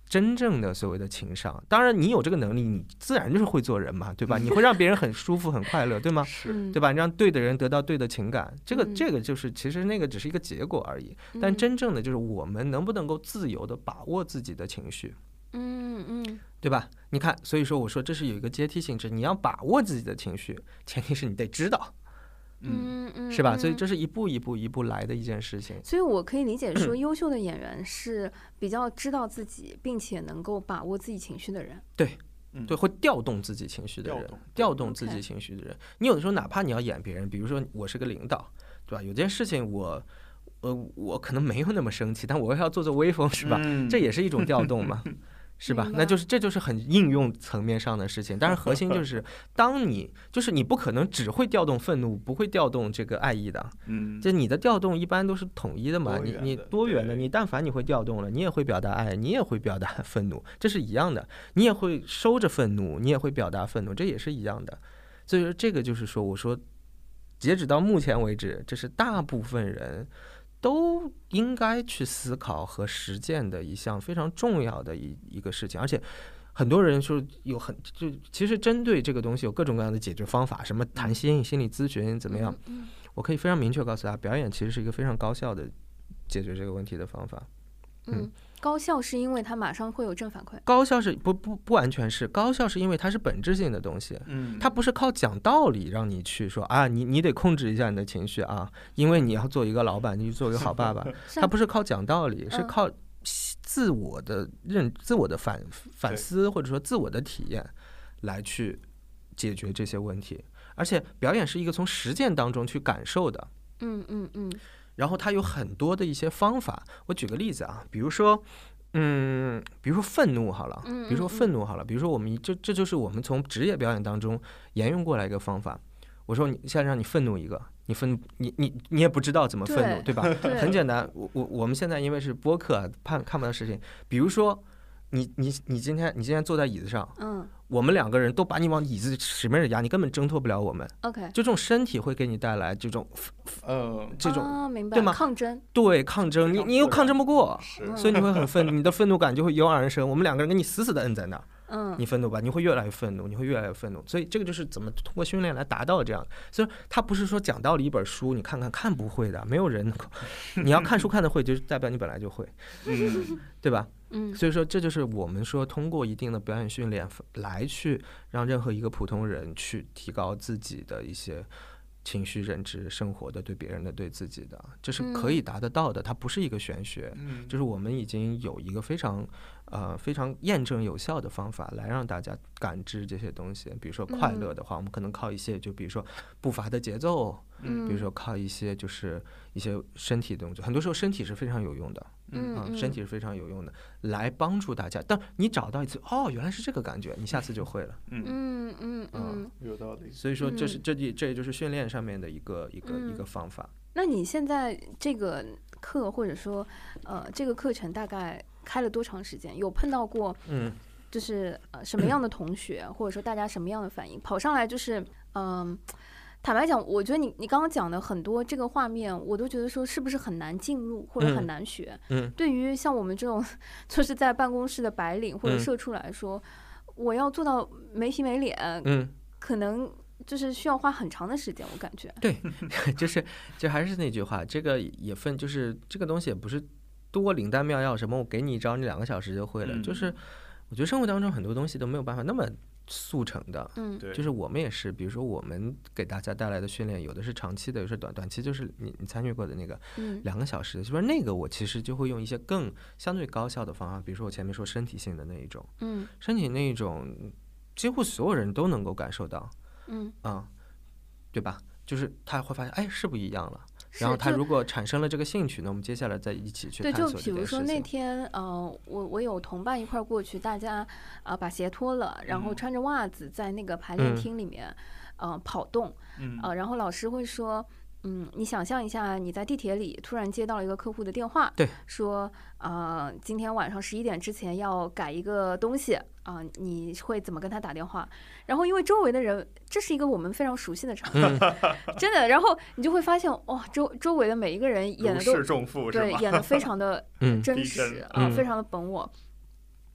真正的所谓的情商。当然，你有这个能力，你自然就是会做人嘛，对吧？你会让别人很舒服、很快乐，对吗？是，嗯对吧？你让对的人得到对的情感，这个嗯这个就是其实那个只是一个结果而已。但嗯真正的就是我们能不能够自由的把握自己的情绪。嗯嗯对吧？你看，所以说我说这是有一个阶梯性质，你要把握自己的情绪，前提是你得知道，嗯，嗯嗯，是吧？所以嗯这是一步一步一步来的一件事情。所以我可以理解说，优秀的演员是比较知道自己，并且能够把握自己情绪的人。对对，会调动自己情绪的人调动，调动自己情绪的人。你有的时候哪怕你要演别人，比如说我是个领导，对吧？有件事情我，呃，我可能没有那么生气，但我要做做威风，是吧？嗯这也是一种调动嘛。是吧？那就是这就是很应用层面上的事情，但是核心就是，当你就是你不可能只会调动愤怒，不会调动这个爱意的，嗯，就你的调动一般都是统一的嘛，你你多元的你但凡你会调动了，你也会表达爱，你也会表达 愤怒，这是一样的，你也会收着愤怒，你也会表达愤怒，这也是一样的。所以说这个就是说，我说，截止到目前为止，这是大部分人都应该去思考和实践的一项非常重要的一一个事情，而且。很多人说有很就其实针对这个东西有各种各样的解决方法，什么谈心、心理咨询怎么样？嗯？我可以非常明确告诉大家，表演其实是一个非常高效的解决这个问题的方法。嗯嗯，高效是因为它马上会有正反馈。高效是不不不完全是高效，是因为它是本质性的东西，嗯，它不是靠讲道理让你去说啊，你你得控制一下你的情绪啊，因为你要做一个老板，你做一个好爸爸。是它不是靠讲道理，是嗯靠自我的认、自我的反反思或者说自我的体验来去解决这些问题。而且表演是一个从实践当中去感受的。嗯嗯嗯然后它有很多的一些方法。我举个例子啊，比如说，嗯，比如说愤怒好了，嗯比如说愤怒好了，比如说我们一这这就是我们从职业表演当中沿用过来一个方法。我说你现在让你愤怒一个，你愤你你你也不知道怎么愤怒，对吧？对很简单，我我我们现在因为是播客啊，看看不到视频。比如说，你你你今天你今天坐在椅子上，嗯我们两个人都把你往椅子使命的压，你根本挣脱不了我们。，OK，就这种身体会给你带来这种呃，这种啊明白对吗抗争，对抗争，你你又抗争不过，所以你会很愤怒，你的愤怒感就会油然而生。我们两个人给你死死的摁在那儿，嗯你愤怒吧，你会越来越愤怒，你会越来越愤怒。所以这个就是怎么通过训练来达到这样。所以他不是说讲道理一本书，你看看看不会的，没有人能够。你要看书看的会，就是代表你本来就会，嗯 对吧？嗯所以说这就是我们说通过一定的表演训练来去让任何一个普通人去提高自己的一些。情绪认知、生活的、对别人的、对自己的，这是可以达得到的，它不是一个玄学。嗯，就是我们已经有一个非常呃非常验证有效的方法来让大家感知这些东西。比如说快乐的话，我们可能靠一些，就比如说步伐的节奏，嗯，比如说靠一些就是一些身体动作，很多时候身体是非常有用的啊，嗯嗯身体是非常有用的，来帮助大家。但你找到一次，哦，原来是这个感觉，你下次就会了。嗯，嗯嗯嗯。有道理。所以说，这是嗯这也这也就是训练上面的一个一个一嗯个方法。那你现在这个课或者说呃这个课程大概开了多长时间？有碰到过嗯就是呃什 么样的同学，或者说大家什么样的反应？跑上来就是嗯。坦白讲，我觉得你你刚刚讲的很多这个画面，我都觉得说是不是很难进入或者很嗯难学。嗯对于像我们这种就是在办公室的白领或者嗯社畜来说，我要做到没皮没脸，嗯。可能就是需要花很长的时间，我感觉。对 就是就还是那句话，这个也分，就是这个东西也不是多灵丹妙药，什么我给你一招，你两个小时就会了。嗯就是我觉得生活当中很多东西都没有办法那么速成的。嗯对，就是我们也是，比如说我们给大家带来的训练，有的是长期的，有的是短短期，就是你你参与过的那个嗯两个小时的，就是那个我其实就会用一些更相对高效的方法，比如说我前面说身体性的那一种，嗯身体那一种，几乎所有人都能够感受到，嗯，啊、对吧？就是他会发现，哎，是不一样了。然后他如果产生了这个兴趣，那我们接下来再一起去对，就探索这比如说那。天，呃，我我有同伴一块儿过去，大家啊、把鞋脱了，然后嗯穿着袜子在那个排练嗯厅里面，呃，跑动，嗯呃，然后老师会说。嗯，你想象一下，你在地铁里突然接到了一个客户的电话，对，说，呃，今天晚上十一点之前要改一个东西啊、你会怎么跟他打电话？然后因为周围的人，这是一个我们非常熟悉的场景，真的，然后你就会发现，哇，周周围的每一个人演的都释重？对演的非常的嗯真实啊、嗯非常的本我。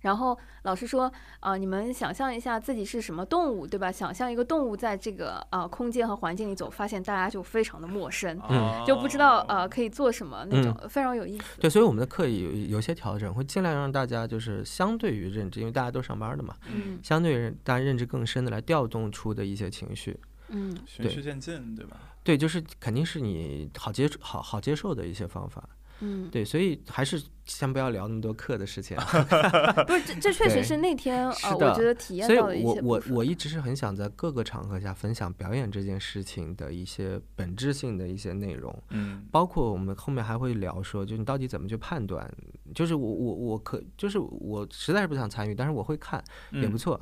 然后老师说啊、你们想象一下自己是什么动物，对吧？想象一个动物在这个啊、空间和环境里走，发现大家就非常的陌生，哦就不知道呃可以做什么那种，非常有意思。对，所以我们的课有有些调整，会尽量让大家就是相对于认知，因为大家都上班的嘛，嗯相对于大家认知更深的来调动出的一些情绪。嗯循序渐进，对吧？对，就是肯定是你好接触、好好接受的一些方法。嗯，对，所以还是先不要聊那么多课的事情。不是这这确实是那天呃，是的我觉得体验到的一些我些部分我一直是很想在各个场合下分享表演这件事情的一些本质性的一些内容。嗯包括我们后面还会聊说，就你到底怎么去判断？就是我我我可就是我实在是不想参与，但是我会看也不嗯错。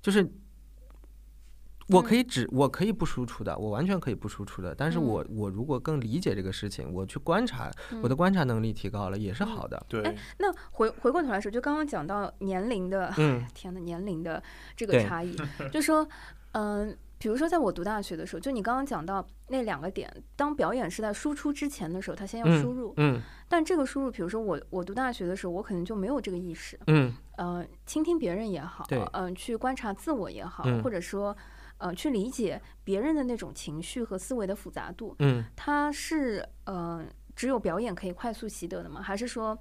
就是我可嗯以只我可以不输出的，我完全可以不输出的。但是嗯。我我如果更理解这个事情，我去观察，我的嗯。观察能力提高了，也是嗯。好的。对，那回回过头来说，就刚刚讲到年龄的，嗯天呐，年龄的这个差异，就说，嗯、比如说在我读大学的时候，就你刚刚讲到那两个点，当表演是在输出之前的时候，他先要嗯输入，嗯。但这个输入，比如说我我读大学的时候，我可能就没有这个意识，嗯。呃，倾听别人也好，对嗯、去观察自我也好，嗯。或者说，呃，去理解别人的那种情绪和思维的复杂度，嗯，它是呃只有表演可以快速习得的吗？还是说，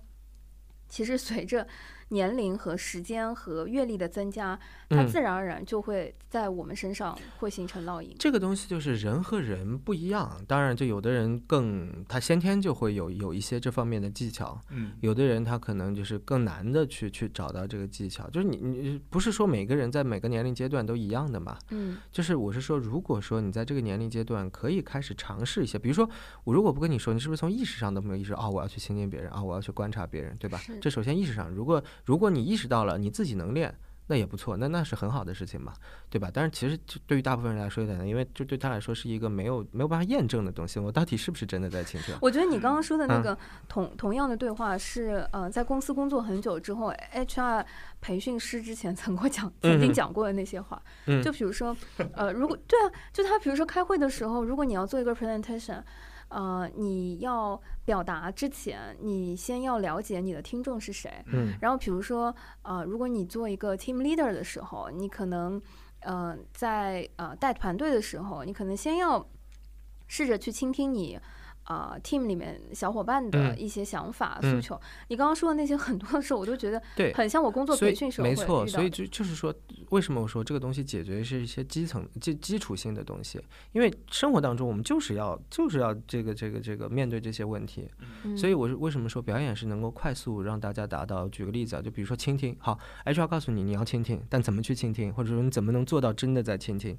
其实随着年龄和时间和阅历的增加，它嗯自然而然就会在我们身上会形成烙印？这个东西就是人和人不一样，当然就有的人更他先天就会有有一些这方面的技巧，嗯有的人他可能就是更难的去去找到这个技巧，就是你你不是说每个人在每个年龄阶段都一样的嘛？嗯就是我是说，如果说你在这个年龄阶段可以开始尝试一些，比如说我如果不跟你说，你是不是从意识上都没有意识到啊、我要去倾听别人啊、我要去观察别人，对吧？这首先意识上，如果如果你意识到了你自己能练。那也不错，那那是很好的事情嘛，对吧？但是其实就对于大部分人来说有点难，因为就对他来说是一个没有没有办法验证的东西，我到底是不是真的在倾听？我觉得你刚刚说的那嗯个同、同样的对话是，呃，在公司工作很久之后，HR 培训师之前曾过讲曾经嗯讲过的那些话，嗯就比如说，呃，如果对啊，就他比如说开会的时候，如果你要做一个 presentation，呃，你要表达之前，你先要了解你的听众是谁。嗯然后比如说，呃，如果你做一个 team leader 的时候，你可能，呃，在呃带团队的时候，你可能先要试着去倾听你。呃，team 里面小伙伴的嗯一些想法、嗯诉求，你刚刚说的那些很多的时候，我都觉得对很像我工作培训时候没错，所以就就是说，为什么我说这个东西解决是一些基层基基础性的东西？因为生活当中我们就是要就是要这个这个这个面对这些问题，嗯所以我是为什么说表演是能够快速让大家达到？举个例子啊，就比如说倾听，好，HR 告诉你你要倾听，但怎么去倾听，或者说你怎么能做到真的在倾听？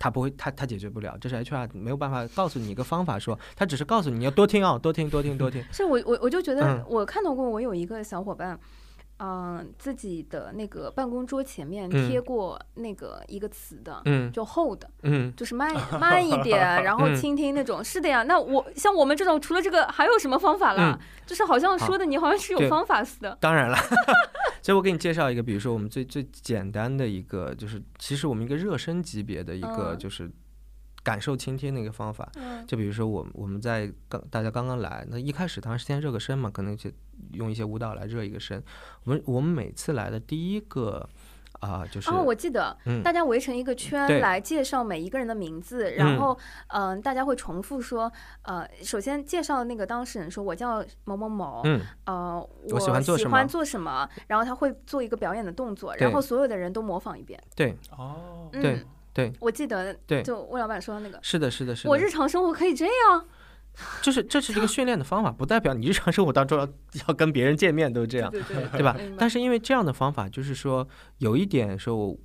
他不会，他他解决不了，这是 HR 没有办法告诉你一个方法说，他只是告诉你要多听啊，多听多听多听。是我我我就觉得嗯我看到过，我有一个小伙伴，嗯、自己的那个办公桌前面嗯贴过那个一个词的，嗯就 hold，嗯，就是慢慢一点，然后嗯倾听那种。是的呀，那我像我们这种，除了这个还有什么方法啦？就是好像说的你好像是有方法似的。当然了，所以我给你介绍一个，比如说我们最最简单的一个，就是其实我们一个热身级别的一个，嗯就是感受倾听的一个方法。嗯。就比如说我们我们在刚大家刚刚来，那一开始当然是先热个身嘛，可能就用一些舞蹈来热一个身。我们我们每次来的第一个啊、就是、哦，我记得、嗯。大家围成一个圈来介绍每一个人的名字，然后嗯、大家会重复说，呃，首先介绍那个当事人说，我叫某某某，嗯。呃，我喜欢做什么。喜欢做什么，然后他会做一个表演的动作，然后所有的人都模仿一遍。对。哦，嗯、对对我记得，对就魏老板说的那个，是的是的是的，我日常生活可以这样，就是这是一个训练的方法，不代表你日常生活当中要 要跟别人见面都这样。对对对吧？但是因为这样的方法，就是说有一点说，我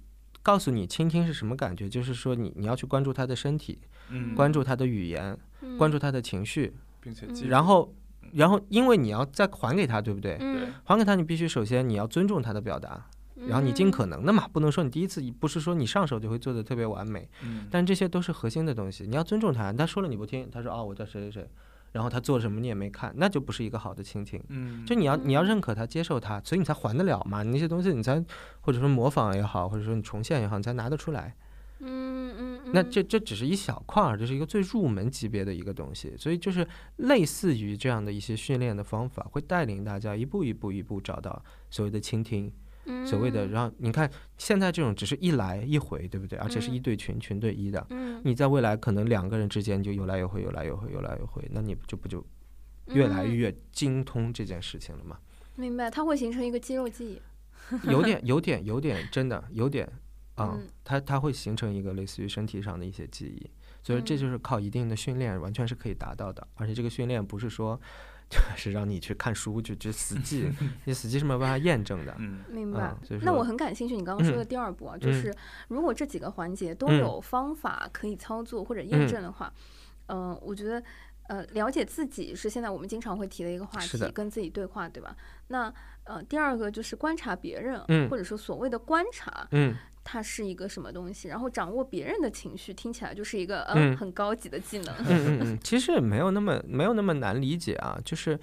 告诉你倾听是什么感觉，就是说你你要去关注他的身体，嗯，关注他的语言，嗯关注他的情绪，嗯并且记然后然后因为你要再还给他，对不对？嗯，还给他，你必须首先你要尊重他的表达，然后你尽可能的嘛，不能说你第一次不是说你上手就会做的特别完美，嗯，但这些都是核心的东西，你要尊重他。他说了你不听，他说哦我叫谁谁谁，然后他做什么你也没看，那就不是一个好的倾听。嗯，就你要你要认可他，接受他，所以你才还得了嘛。你那些东西你才或者说模仿也好，或者说你重现也好，你才拿得出来。嗯嗯嗯，那这这只是一小块儿，这是一个最入门级别的一个东西。所以就是类似于这样的一些训练的方法，会带领大家一步一步一步找到所谓的倾听，所谓的。嗯然后你看现在这种只是一来一回，对不对？而且是一嗯对群，群对一的。嗯，你在未来可能两个人之间就有来有回，有来有回，有来有回，那你就不就越来嗯越精通这件事情了吗？明白，它会形成一个肌肉记忆。有点，有点，有点，真的有点啊、嗯它它会形成一个类似于身体上的一些记忆，所以这嗯就是靠一定的训练，完全是可以达到的。而且这个训练不是说就是 让你去看书就就死记，你死记是没有办法验证的。嗯明白嗯。那我很感兴趣，你刚刚说的嗯第二步啊，就嗯是如果这几个环节都嗯有方法可以操作或者验嗯证的话，嗯，我觉得。呃，了解自己是现在我们经常会提的一个话题，跟自己对话，对吧？那呃，第二个就是观察别人，嗯或者说所谓的观察，嗯，它是一个什么东西？然后掌握别人的情绪，听起来就是一个呃、嗯很高级的技能。嗯嗯嗯，其实也没有那么没有那么难理解啊，就是。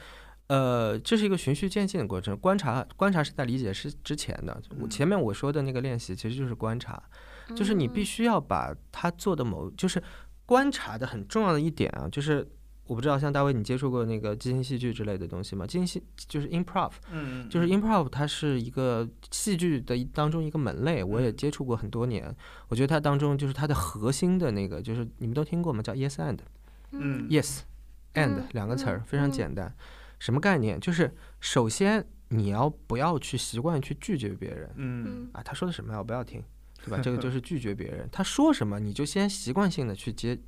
呃，这是一个循序渐进的过程。观察，观察是在理解是之前的。我嗯前面我说的那个练习，其实就是观察。就是你必嗯须要把他做的某，就是观察的很重要的一点啊，就是我不知道像大卫你接触过那个即兴戏剧之类的东西吗？即兴戏就是 improv，嗯，就是 improv 它是一个戏剧的当中一个门类，我也嗯接触过很多年。我觉得它当中就是它的核心的那个，就是你们都听过吗？叫 yes and 嗯 yes and 嗯两个词儿嗯非常嗯简单。什么概念？就是首先你要不要去习惯去拒绝别人。啊，他说的什么呀？我不要听，对吧？这个 就是拒绝别人。他说什么，你就先习惯性的去接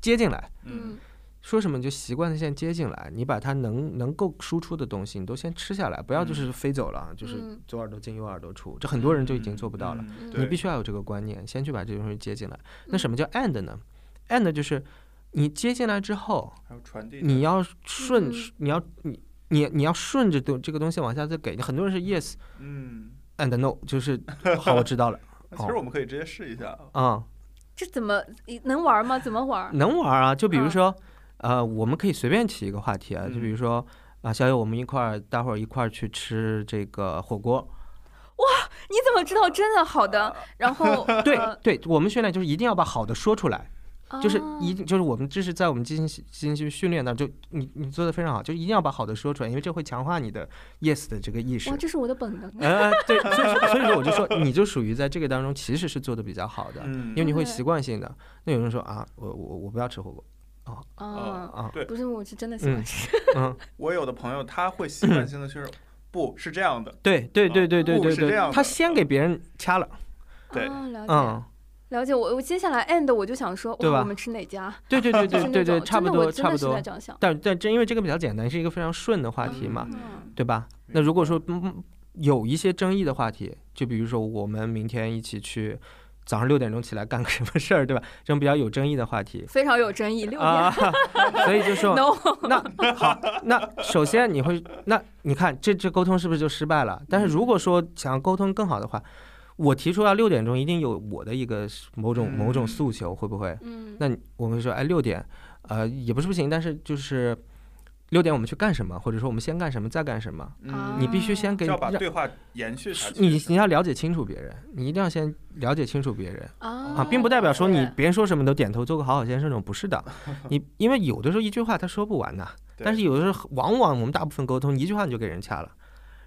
接进来，嗯说什么你就习惯的先接进来。你把它能能够输出的东西，你都先吃下来，不要就是飞走了，就是嗯左耳朵进右耳朵出。这很多人就已经做不到了。你必须要有这个观念，先去把这个东西接进来。那嗯什么叫 and 呢？and 就是你接进来之后，还有传递，你要顺嗯，你要你你你要顺着东这个东西往下再给。很多人是 yes 嗯，and no，就是 好，我知道了其实我们可以直接试一下，啊。这怎么能玩吗？怎么玩？能玩啊，就比如嗯说，呃，我们可以随便起一个话题啊，就比如嗯说啊，小友，我们一块儿，待会儿一块儿去吃这个火锅。哇你怎么知道真的好的？然后 对呃对，我们训练就是一定要把好的说出来，就是哦一定就是我们这是在我们进行进行训练的，就你你做的非常好，就一定要把好的说出来，因为这会强化你的 yes 的这个意识哇，。这是我的本能。呃，对，所以说所以说我就说，你就属于在这个当中其实是做的比较好的，嗯因为你会习惯性的。那有人说啊，我我我不要吃火锅啊，啊，对不是，我是真的喜欢嗯吃。嗯，我有的朋友他会习惯性的就是，不是这样的，对对对对对对对，是这样他先给别人掐了，对哦，了解。嗯，了解，我我接下来 end 我就想说，对吧，我们吃哪家？对对对对对对，差不多差不多。但但这因为这个比较简单，是一个非常顺的话题嘛，嗯对吧？那如果说嗯嗯有一些争议的话题，就比如说我们明天一起去早上六点钟起来干个什么事儿，对吧？这种比较有争议的话题非常有争议，六啊点。，所以就说 no，那好，那首先你会，那你看这这沟通是不是就失败了？但是如果说想要沟通更好的话，我提出要六点钟，一定有我的一个某种某种嗯诉求，会不会？嗯，那我们说，哎，六点，呃，也不是不行，但是就是六点我们去干什么，或者说我们先干什么，再干什么？啊你必须先给要把对话延续下去。你你要了解清楚别人，你一定要先了解清楚别人啊啊，并不代表说你别人说什么你都点头做个好好先生，这种不是的。你因为有的时候一句话他说不完呐，对但是有的时候往往我们大部分沟通一句话你就给人掐了。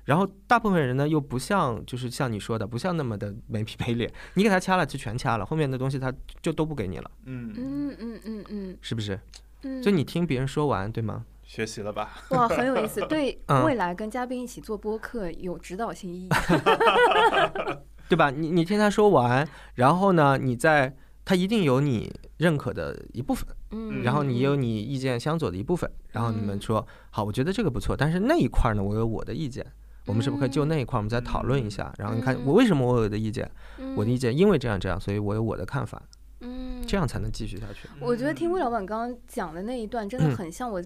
然后大部分人呢又不像，就是像你说的，不像那么的没皮没脸，你给他掐了就全掐了，后面的东西他就都不给你了，嗯，嗯嗯嗯嗯是不是？嗯，就你听别人说完，对吗？学习了吧？哇，很有意思，对 嗯未来跟嘉宾一起做播客有指导性意义。对吧？你你听他说完，然后呢，你在他一定有你认可的一部分，嗯，然后你有你意见相左的一部分，然后你们说好，我觉得这个不错，但是那一块儿呢，我有我的意见，我们是不是可以就那一块儿我们再讨论一下？然后你看嗯我为什么我有的意见，嗯我的意见因为这样这样，所以我有我的看法，嗯，这样才能继续下去。我觉得听魏老板刚刚讲的那一段，真的嗯很像我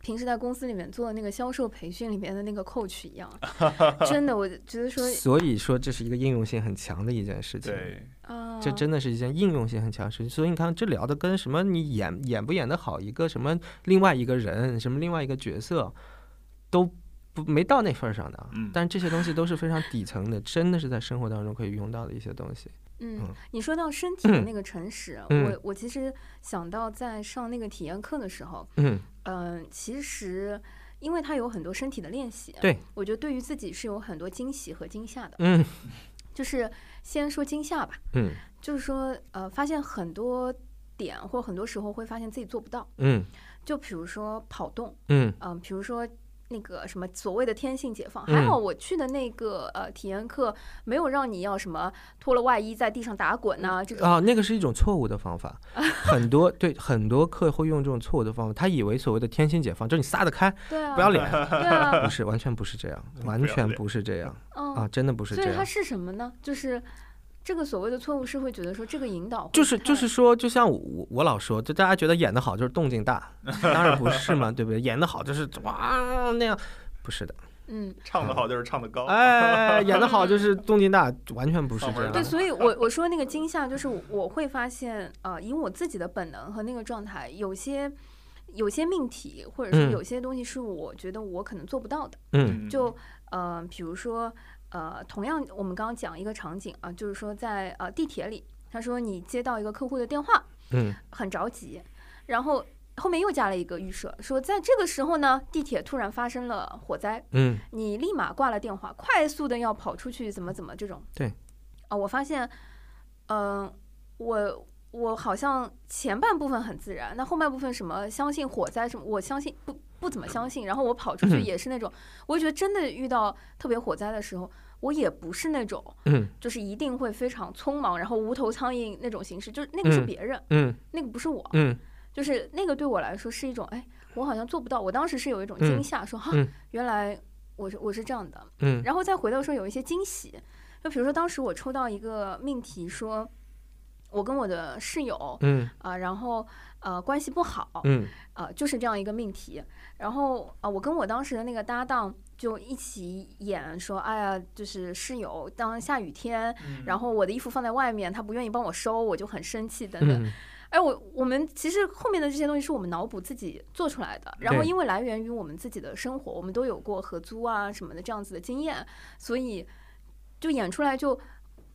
平时在公司里面做的那个销售培训里面的那个 coach 一样。真的，我觉得说所以说这是一个应用性很强的一件事情。对，啊，这真的是一件应用性很强的事情，所以你看，这聊的跟什么你演演不演得好，一个什么另外一个人，什么另外一个角色，都不没到那份儿上的啊。嗯但这些东西都是非常底层的，真的是在生活当中可以用到的一些东西。嗯嗯，你说到身体的那个诚实，嗯我我其实想到在上那个体验课的时候，嗯，嗯、其实因为它有很多身体的练习，对，我觉得对于自己是有很多惊喜和惊吓的。嗯 就是先说惊吓吧，嗯就是说呃，发现很多点或者很多时候会发现自己做不到，嗯就比如说跑动，嗯嗯、比如说。那个什么所谓的天性解放，嗯还好我去的那个呃体验课没有让你要什么脱了外衣在地上打滚呐、这个啊，那个是一种错误的方法，很多对很多课会用这种错误的方法，他以为所谓的天性解放就是你撒得开，对啊，不要脸，对啊。不，是，完全不是这样，完全不是这样嗯。啊，真的不是所以它。是什么呢？就是这个所谓的错误是会觉得说这个引导就是就是说，就像我我老说，就大家觉得演得好就是动静大，当然不是嘛，对不对？演得好就是哇那样，不是的。嗯，唱得好就是唱得高。哎，演得好就是动静大，完全不是这样对，所以 我我说那个惊吓，就是我会发现，呃，以我自己的本能和那个状态，有些有些命题，或者说嗯有些东西是我觉得我可能做不到的。嗯就呃，比如说呃，同样我们刚刚讲一个场景啊，就是说在呃地铁里，他说你接到一个客户的电话，嗯很着急，然后后面又加了一个预设，说在这个时候呢，地铁突然发生了火灾，嗯你立马挂了电话，快速的要跑出去，怎么怎么这种。对。啊、我发现，嗯、我我好像前半部分很自然，那后半部分什么相信火灾什么，我相信不不怎么相信。然后我跑出去嗯也是那种，我觉得真的遇到特别火灾的时候，我也不是那种嗯就是一定会非常匆忙，然后无头苍蝇那种形式，就是那个是嗯别人，嗯那个不是我。嗯就是那个对我来说是一种，哎，我好像做不到。我当时是有一种嗯惊吓，说哈嗯，原来我是我是这样的。嗯然后再回到说有一些惊喜，就比如说当时我抽到一个命题，说我跟我的室友嗯啊、然后呃关系不好，嗯呃、就是这样一个命题。然后啊、我跟我当时的那个搭档就一起演说，哎呀，就是室友当下雨天，嗯然后我的衣服放在外面，他不愿意帮我收，我就很生气等等。嗯哎，我我们其实后面的这些东西是我们脑补自己做出来的，然后因为来源于我们自己的生活，我们都有过合租啊什么的这样子的经验，所以就演出来就，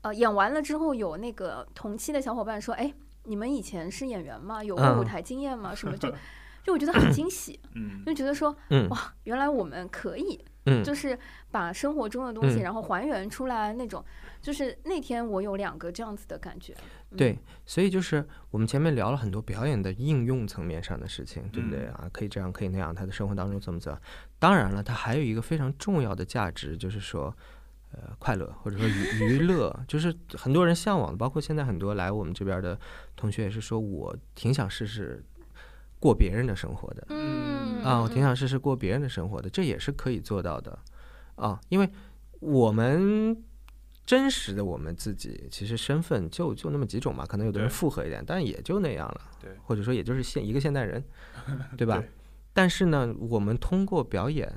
呃，演完了之后有那个同期的小伙伴说，哎。你们以前是演员吗？有过舞嗯台经验吗？什么就 就我觉得很惊喜，嗯就觉得说嗯哇，原来我们可以，嗯就是把生活中的东西，嗯然后还原出来那种。就是那天我有两个这样子的感觉，嗯对，所以就是我们前面聊了很多表演的应用层面上的事情，对不对啊？可以这样，可以那样，他的生活当中怎么怎么。当然了，它还有一个非常重要的价值，就是说，呃，快乐或者说娱 娱乐，就是很多人向往的，包括现在很多来我们这边的同学也是说，我挺想试试过别人的生活的。嗯。啊，我挺嗯想试试过别人的生活的，这也是可以做到的。啊，因为我们真实的我们自己，其实身份就就那么几种嘛，可能有的人对。复合一点，但也就那样了，对。或者说也就是现一个现代人，对吧？对。但是呢，我们通过表演，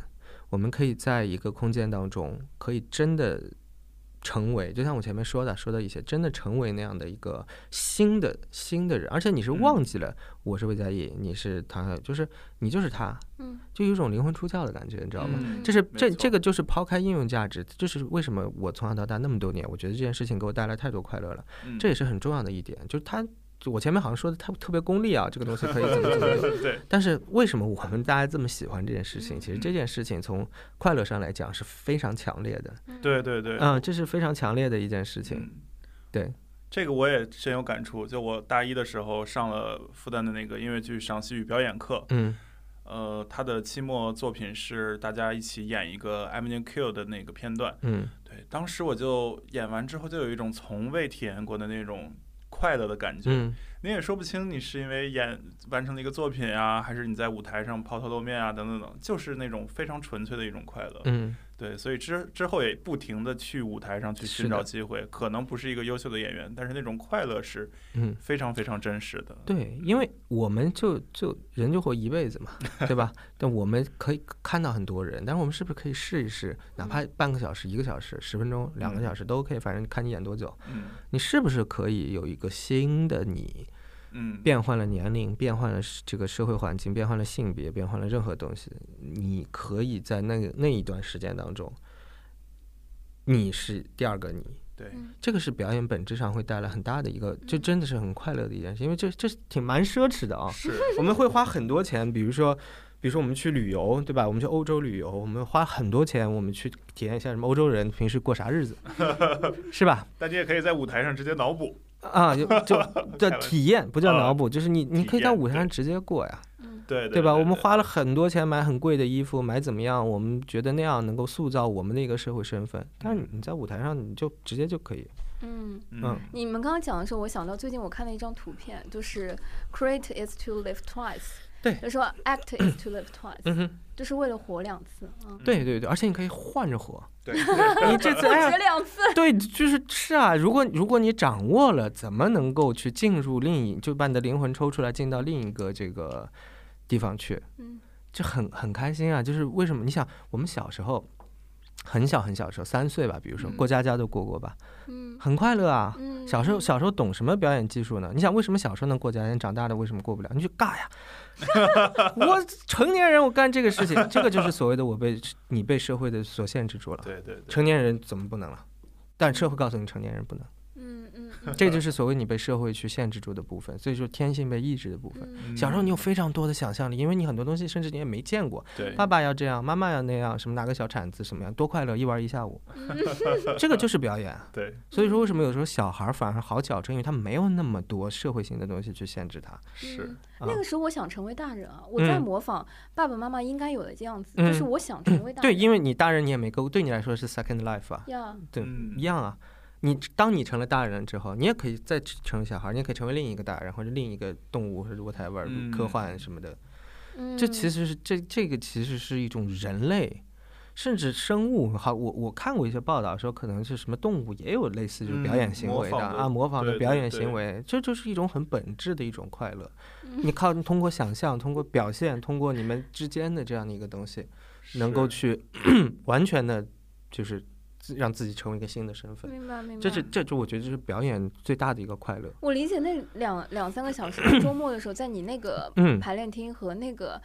我们可以在一个空间当中，可以真的成为，就像我前面说的，说的一些，真的成为那样的一个新的新的人，而且你是嗯忘记了我是魏佳艺，你是唐小，就是你就是他，嗯就有一种灵魂出窍的感觉，你知道吗？嗯这是这这个就是抛开应用价值，这是为什么我从小到大那么多年，我觉得这件事情给我带来太多快乐了，嗯这也是很重要的一点，就是它。就我前面好像说的特特别功利啊，这个东西可以怎么怎么怎么，对，但是为什么我们大家这么喜欢这件事情？其实嗯这件事情从快乐上来讲是非常强烈的，对对对，嗯，这是非常强烈的一件事情。嗯对，这个我也深有感触。就我大一的时候上了复旦的那个音乐剧赏析与表演课，嗯呃，他的期末作品是大家一起演一个 Avenue Q 的那个片段。嗯对，当时我就演完之后，就有一种从未体验过的那种快乐的感觉。嗯你也说不清你是因为演完成了一个作品啊，还是你在舞台上抛头露面啊，等等等，就是那种非常纯粹的一种快乐。嗯，对，所以之之后也不停的去舞台上去寻找机会，可能不是一个优秀的演员，但是那种快乐是嗯，非常非常真实的。对，因为我们就就人就活一辈子嘛，对吧？但我们可以看到很多人，但是我们是不是可以试一试，哪怕半个小时、一个小时、十分钟、两个嗯小时都可以，反正看你演多久，嗯你是不是可以有一个新的你？嗯，变换了年龄，变换了这个社会环境，变换了性别，变换了任何东西，你可以在那个那一段时间当中，你是第二个你。对，这个是表演本质上会带来很大的一个，嗯就真的是很快乐的一件事，因为这这是挺蛮奢侈的啊。是，我们会花很多钱，比如说，比如说我们去旅游，对吧？我们去欧洲旅游，我们花很多钱，我们去体验一下什么欧洲人平时过啥日子，是吧？大家也可以在舞台上直接脑补。啊，就 就的开玩体验不叫啊脑补，就是你你可以在舞台上直接过呀。嗯对对吧？我们花了很多钱买很贵的衣服，买怎么样？我们觉得那样能够塑造我们的一个社会身份。但是你在舞台上，你就直接就可以。嗯。嗯你们刚刚讲的时候，我想到最近我看了一张图片，就是 create is to live twice，对就说 act is to live twice，、就是为了活两次嗯。对对对，而且你可以换着活。对，你这次哎呀，学两次，对，就是是啊。如果如果你掌握了怎么能够去进入另一，就把你的灵魂抽出来，进到另一个这个地方去，嗯就很很开心啊。就是为什么？你想，我们小时候很小很小的时候，三岁吧，比如说嗯过家家都过过吧，嗯很快乐啊。嗯，小时候，嗯小时候懂什么表演技术呢？你想，为什么小时候能过家家，长大了为什么过不了？你就尬呀！我成年人，我干这个事情，这个就是所谓的我被你被社会的所限制住了。对对对，成年人怎么不能了？但社会告诉你成年人不能，这就是所谓你被社会去限制住的部分，所以说天性被抑制的部分。嗯小时候你有非常多的想象力，因为你很多东西甚至你也没见过，对爸爸要这样，妈妈要那样，什么拿个小铲子什么样，多快乐，一玩一下午，嗯 这个就是表演。对所以说，为什么有时候小孩反而好矫正？因为他没有那么多社会性的东西去限制他。是那个时候我想成为大人啊，我在嗯模仿爸爸妈妈应该有的样子，嗯就是我想成为大人。对，因为你大人你也没够，对你来说是 second life 啊，呀，对，嗯一样啊。你当你成了大人之后，你也可以再成为小孩儿，你也可以成为另一个大人或者另一个动物或者 whatever、嗯科幻什么的。嗯，这其实是这这个其实是一种人类，甚至生物。好，我我看过一些报道说，可能是什么动物也有类似就是表演嗯行为的、啊，模仿的表演行为，这就是一种很本质的一种快乐。嗯 你靠通过想象，通过表现，通过你们之间的这样的一个东西，能够去 完全的，就是自让自己成为一个新的身份。明白明白。这是这就我觉得这是表演最大的一个快乐。我理解那两两三个小时 周末的时候，在你那个嗯，排练厅和那个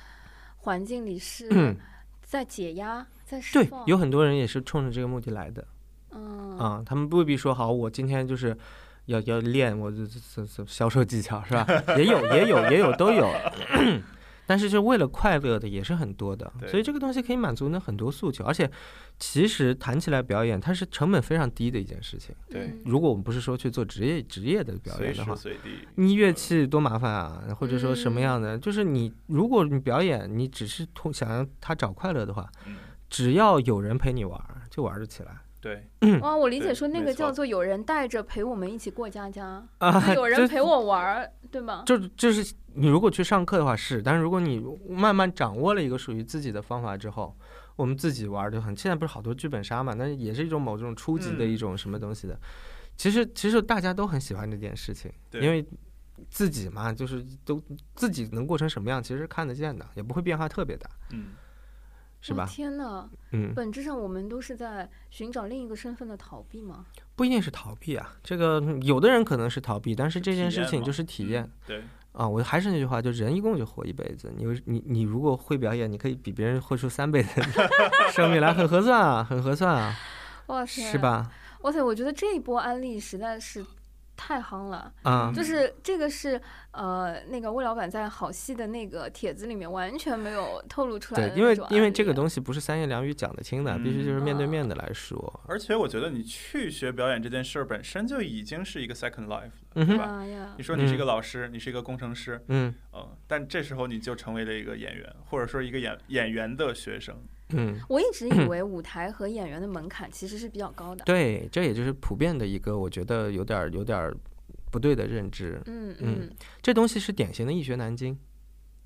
环境里是嗯在解压，在释对放。，有很多人也是冲着这个目的来的。嗯啊，他们未必说好，我今天就是要要练我这这这这销售技巧是吧？也有也有也有都有，但是就为了快乐的也是很多的，所以这个东西可以满足呢很多诉求，而且其实谈起来表演，它是成本非常低的一件事情。对。嗯如果我们不是说去做职业职业的表演的话，随地。你乐器多麻烦啊，或者说什么嗯样的，就是你如果你表演，你只是通想让他找快乐的话，嗯，只要有人陪你玩儿，就玩得起来对，哇，我理解说那个叫做有人带着陪我们一起过家家，啊。有人陪我玩儿，对吗？就就是你如果去上课的话是，但是如果你慢慢掌握了一个属于自己的方法之后，我们自己玩就很。现在不是好多剧本杀嘛，那也是一种某种初级的嗯一种什么东西的。其实其实大家都很喜欢这件事情，因为自己嘛，就是都自己能过成什么样，其实看得见的，也不会变化特别大，嗯，哇是吧？天呐，嗯，本质上我们都是在寻找另一个身份的逃避吗？不一定是逃避啊，这个有的人可能是逃避，但是这件事情就是体验。嗯对，啊，我还是那句话，就人一共就活一辈子。你你你如果会表演，你可以比别人会出三倍的 生命来，很合算啊，很合算啊，哇塞，是？吧？哇塞，我觉得这一波安利实在是太夯了。啊，就是这个是呃，那个魏老板在好戏的那个帖子里面完全没有透露出来的，对因为因为这个，东西不是三言两语讲得清的，必须就是面对嗯面的来说。而且我觉得你去学表演这件事儿本身就已经是一个 second life 了，嗯，对吧？你，说你是一嗯个老师，你是一个工程师，嗯嗯，但这时候你就成为了一个演员，或者说一个演演员的学生。嗯，我一直以 为舞台和演员的门槛其实是比较高的。对，这也就是普遍的一个，我觉得有点儿有点儿不对的认知。嗯嗯嗯这东西是典型的易学难精，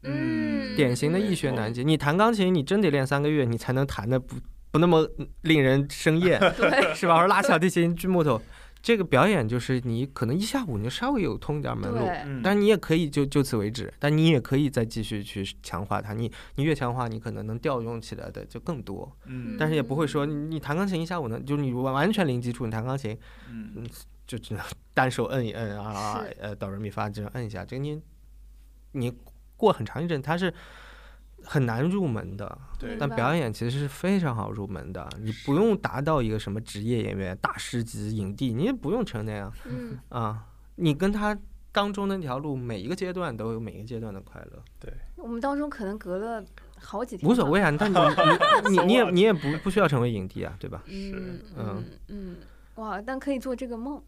嗯，典型的易学难精。你弹钢琴，你真得练三个月，你才能弹的不不那么令人生厌。对是吧？或者拉小提琴、锯木头，这个表演就是你可能一下午你就稍微有通一点门路，但你也可以就就此为止，但你也可以再继续去强化它。你你越强化，你可能能调用起来的就更多，嗯但是也不会说你你弹钢琴一下午呢，就是你完完全零基础，你弹钢琴嗯就只能 单手摁一摁啊是，呃哆来咪发这样摁一下，这个你你过很长一阵它是很难入门的。对但表演其实是非常好入门的，你不用达到一个什么职业演员、大师级影帝，你也不用成那样嗯，啊。你跟他当中那条路，每一个阶段都有每一个阶段的快乐，对我们当中可能隔了好几天，无所谓。啊。但你你你你也你也不不需要成为影帝啊，对吧？是嗯嗯嗯，哇，但可以做这个梦，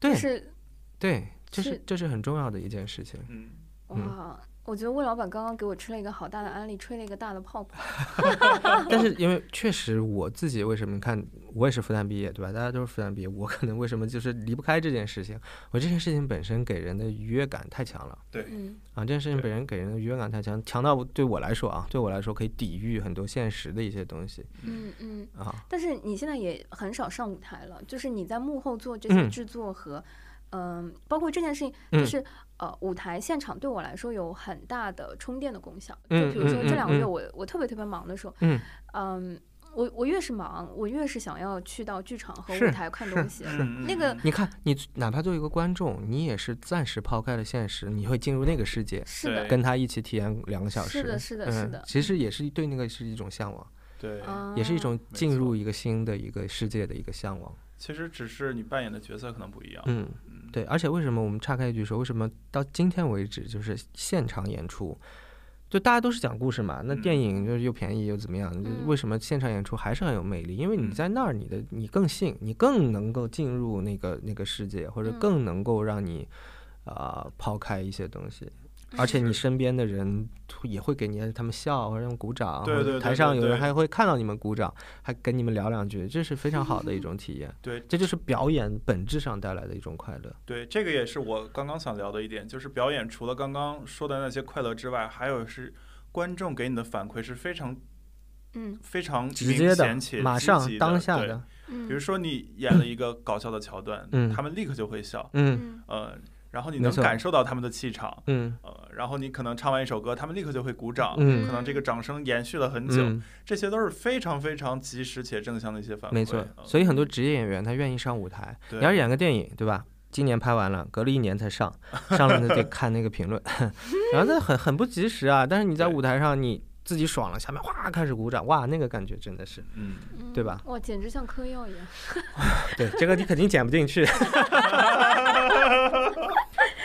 对是对，这是是这是很重要的一件事情。嗯，哇。我觉得魏老板刚刚给我吃了一个好大的安利，吹了一个大的泡泡。但是因为确实我自己为什么你看我也是复旦毕业对吧？大家都是复旦毕业，我可能为什么就是离不开这件事情？我这件事情本身给人的愉悦感太强了。对，嗯啊，这件事情本身给人的愉悦感太强，强到对我来说啊，对我来说可以抵御很多现实的一些东西嗯嗯。啊。但是你现在也很少上舞台了，就是你在幕后做这些嗯制作和，嗯、包括这件事情，嗯就是、呃，舞台现场对我来说有很大的充电的功效。嗯就比如说嗯这两个月嗯我我特别特别忙的时候，嗯嗯，我我越是忙，我越是想要去到剧场和舞台看东西。嗯那个你看，你哪怕作为一个观众，你也是暂时抛开了现实，你会进入那个世界，是的，跟他一起体验两个小时。是的，是的，是嗯的，，其实也是对那个是一种向往，对，也是一种啊进入一个新的一个世界的一个向往。其实只是你扮演的角色可能不一样。嗯，嗯，对。而且为什么我们岔开一句说，为什么到今天为止，就是现场演出，就大家都是讲故事嘛，那嗯电影就是又便宜又怎么样？为什么现场演出还是很有魅力？因为你嗯在那儿，你的你更信，你更能够进入那个那个世界，或者嗯更能够让你啊、抛开一些东西。而且你身边的人也会给你他们笑或者他们鼓掌，对对对台上有人还会看到你们鼓掌，还跟你们聊两句，这是非常好的一种体验。对这就是表演本质上带来的一种快乐。对，这个也是我刚刚想聊的一点，就是表演除了刚刚说的那些快乐之外，还有是观众给你的反馈是非常嗯非常直接的明显且，马上当下的，嗯，比如说你演了一个搞笑的桥段，嗯他们立刻就会笑，嗯嗯呃，然后你能感受到他们的气场，嗯呃，然后你可能唱完一首歌，他们立刻就会鼓掌，嗯可能这个掌声延续了很久，嗯，这些都是非常非常及时且正向的一些反馈。没错。呃所以很多职业演员他愿意上舞台，你要是演个电影，对吧？今年拍完了，隔了一年才上，上了那得看那个评论，然后那很很不及时啊。但是你在舞台上，你自己爽了，下面哗开始鼓掌，哇，那个感觉真的是，嗯，嗯对吧哇，简直像嗑药一样。对，这个你肯定剪不进去。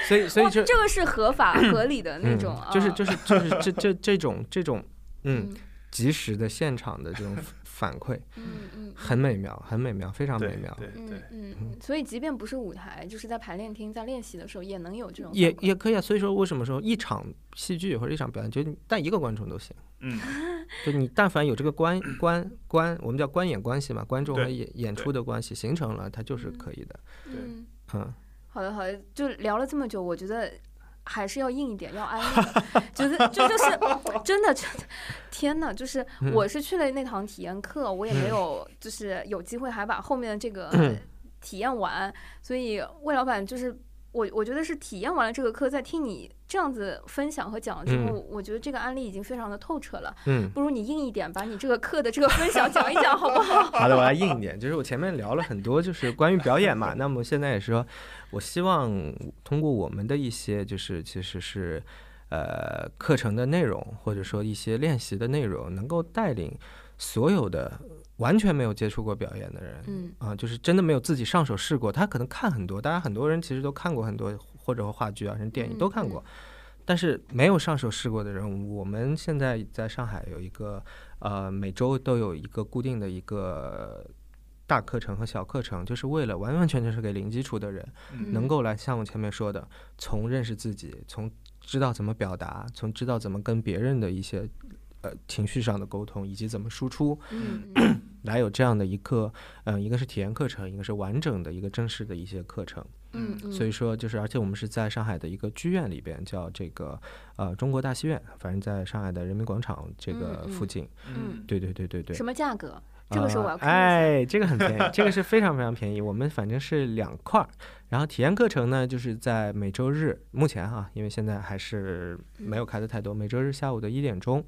所以，所以就这个是合法合理的那种，嗯，就是啊就是就是这这这种这种嗯嗯及时的现场的这种反馈，嗯嗯，很美妙，很美妙，非常美妙。嗯对对，嗯嗯，所以即便不是舞台，就是在排练厅在练习的时候，也能有这种也也可以啊，所以说为什么说一场戏剧或者一场表演，就你带一个观众都行，嗯，就你但凡有这个观观观，我们叫观演关系嘛，观众和演演出的关系形成了，它就是可以的。嗯，嗯，好的好的，就聊了这么久，我觉得。还是要硬一点，要安利的，觉得这就是 真的，真的，天哪，就是嗯我是去了那堂体验课，我也没有就是有机会还把后面的这个嗯体验完，所以魏老板就是我，我觉得是体验完了这个课，再听你这样子分享和讲了之后，嗯我觉得这个案例已经非常的透彻了，嗯，不如你硬一点，把你这个课的这个分享讲一讲，好不好？好的，我来硬一点。就是我前面聊了很多，就是关于表演嘛。那么现在也是说，我希望通过我们的一些，就是其实是呃课程的内容，或者说一些练习的内容，能够带领所有的完全没有接触过表演的人，嗯啊，就是真的没有自己上手试过。他可能看很多，大家很多人其实都看过很多，或者话剧啊，甚至电影都看过。但是没有上手试过的人，我们现在在上海有一个呃，每周都有一个固定的一个大课程和小课程，就是为了完完全全是给零基础的人，嗯能够来像我前面说的，从认识自己，从知道怎么表达，从知道怎么跟别人的一些呃情绪上的沟通，以及怎么输出，嗯嗯 来有这样的一个，嗯、一个是体验课程，一个是完整的一个正式的一些课程。嗯嗯，所以说，就是而且我们是在上海的一个剧院里边，叫这个呃中国大戏院，反正在上海的人民广场这个附近。嗯，对对对对对。什么价格？这个时候我要呃看。哎，这个很便宜，这个是非常非常便宜。我们反正是两块儿，然后体验课程呢，就是在每周日，目前哈，因为现在还是没有开的太多，每周日下午的一点钟。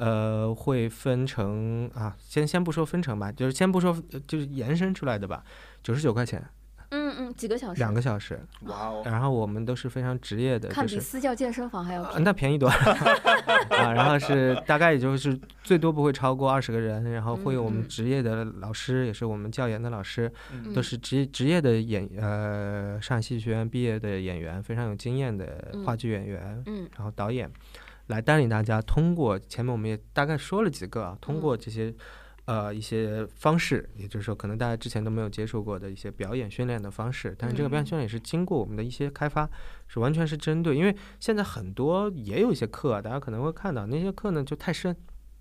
呃，会分成啊，先先不说分成吧，就是先不说，呃就是延伸出来的吧，九十九块钱，嗯嗯，几个小时？两个小时。哇哦，然后我们都是非常职业的，看比就是私教健身房还要啊便宜。那便宜多了 啊。然后是大概也就是最多不会超过二十个人，然后会有我们职业的老师，也是我们教研的老师，嗯都是职业职业的演呃上海戏剧学院毕业的演员，非常有经验的嗯话剧演员，嗯然后导演来带领大家通过前面我们也大概说了几个啊，通嗯过这些。呃，一些方式，也就是说，可能大家之前都没有接触过的一些表演训练的方式，但是这个表演嗯。训练也是经过我们的一些开发，是完全是针对，因为现在很多也有一些课啊，大家可能会看到那些课呢就太深，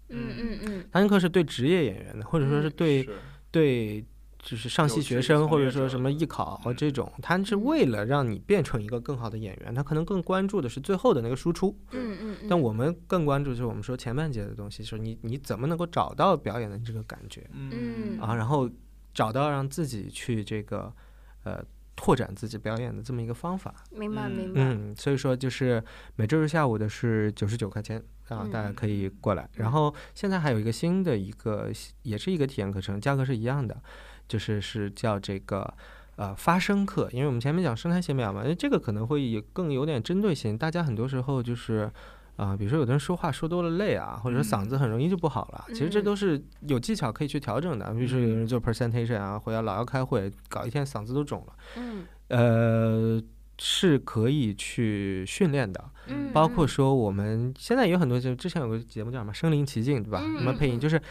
嗯嗯嗯。那些课是对职业演员的，或者说是嗯对是。对，就是上戏学生或者说什么艺考嗯这种，他是嗯为了让你变成一个更好的演员，他可能更关注的是最后的那个输出。嗯嗯嗯。但我们更关注就是我们说前半节的东西，就是你你怎么能够找到表演的这个感觉嗯啊，然后找到让自己去这个呃拓展自己表演的这么一个方法。明白嗯明白。嗯，所以说就是每周日下午的是九十九块钱啊，大家嗯可以过来。然后现在还有一个新的一个，也是一个体验课程，价格是一样的，就是是叫这个呃发声课，因为我们前面讲声台写表嘛，这个可能会有更有点针对性，大家很多时候就是。啊、比如说有的人说话说多了累啊，或者说嗓子很容易就不好了。其实这嗯都是有技巧可以去调整的。比如说有人做 presentation 啊，回来老要开会，搞一天嗓子都肿了。嗯呃，是可以去训练的，嗯。包括嗯说我们现在有很多，就之前有个节目叫什么“身临其境”，对吧？嗯什么配音，嗯就是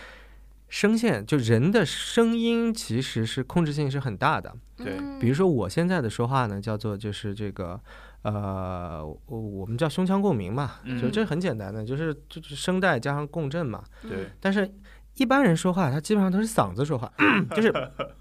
声线，就人的声音其实是控制性是很大的。对嗯比如说我现在的说话呢，叫做就是这个。呃，我我们叫胸腔共鸣嘛，就嗯这很简单的，就是就是声带加上共振嘛。对，但是，一般人说话，他基本上都是嗓子说话，就是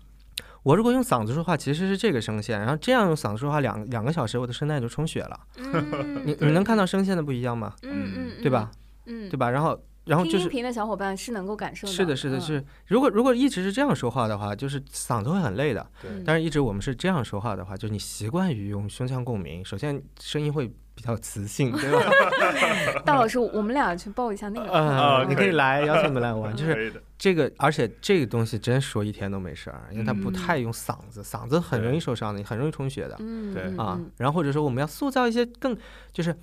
我如果用嗓子说话，其实是这个声线，然后这样用嗓子说话两两个小时，我的声带就充血了。嗯你你能看到声线的不一样吗？嗯嗯，对吧？嗯，对吧？然后然后听音就是频的小伙伴是能够感受到是的，是的，嗯是如果如果一直是这样说话的话，就是嗓子会很累的。但是一直我们是这样说话的话，就是你习惯于用胸腔共鸣，首先声音会比较磁性，对吧？大老师，我们俩去报一下那个课。呃，你可以来邀请你们来玩，就是这个，而且这个东西真说一天都没事儿，因为它不嗯太用嗓子，嗓子很容易受伤的，很容易充血的嗯对嗯啊嗯。然后或者说我们要塑造一些更就是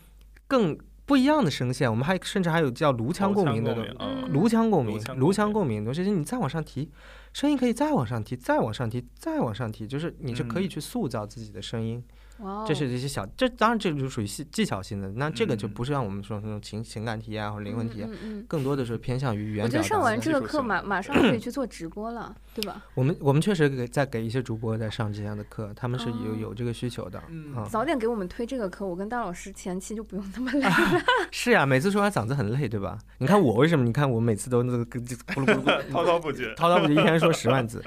更不一样的声线，我们还甚至还有叫颅腔共鸣的东颅腔共鸣嗯颅腔共鸣颅腔，共鸣共鸣的东西，你再往上提，声音可以再往上提，再往上提，再往上提，就是你就可以嗯去塑造自己的声音。哇哦，这是一些小，这当然这就属于技技巧性的，那这个就嗯不是像我们说那种情情感体验啊或者灵魂体验，更多的是偏向于语言我觉得。上完这个课马马上 可以去做直播了，对吧？我们我们确实给在给一些主播在上这样的课，他们是有哦有这个需求的。嗯啊，早点给我们推这个课，我跟大老师前期就不用那么 累了。是呀，每次说完嗓子很累，对吧？你看我为什么？你看我每次都那个咕噜咕噜 滔滔不绝。滔滔不绝，一天说十万字，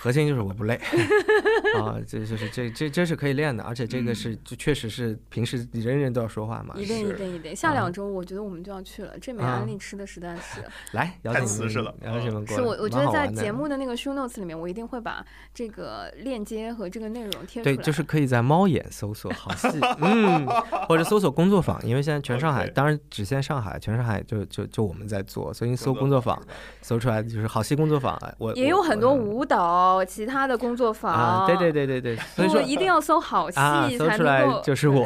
核心就是我不累。啊，这就是这这这是可以练的，而且这个是就确实是平时人人都要说话嘛。一定一是定一定，下啊。两周我觉得我们就要去了，这枚啊。安利吃的实在是，来邀太瓷实了。邀请你们过来，是我我觉得在节目的那个 show notes 里面，我一定会把这个链接和这个内容贴出来。对，就是可以在猫眼搜索好戏，嗯，或者搜索工作坊，因为现在全上海当然只限上海，全上海就就就我们在做，所以你搜工工作作坊，搜出来就是好戏工作坊，我也有很多舞蹈、其他的工作坊。啊，对对对对对，所以说一定要搜好戏啊，搜才出来。就是我，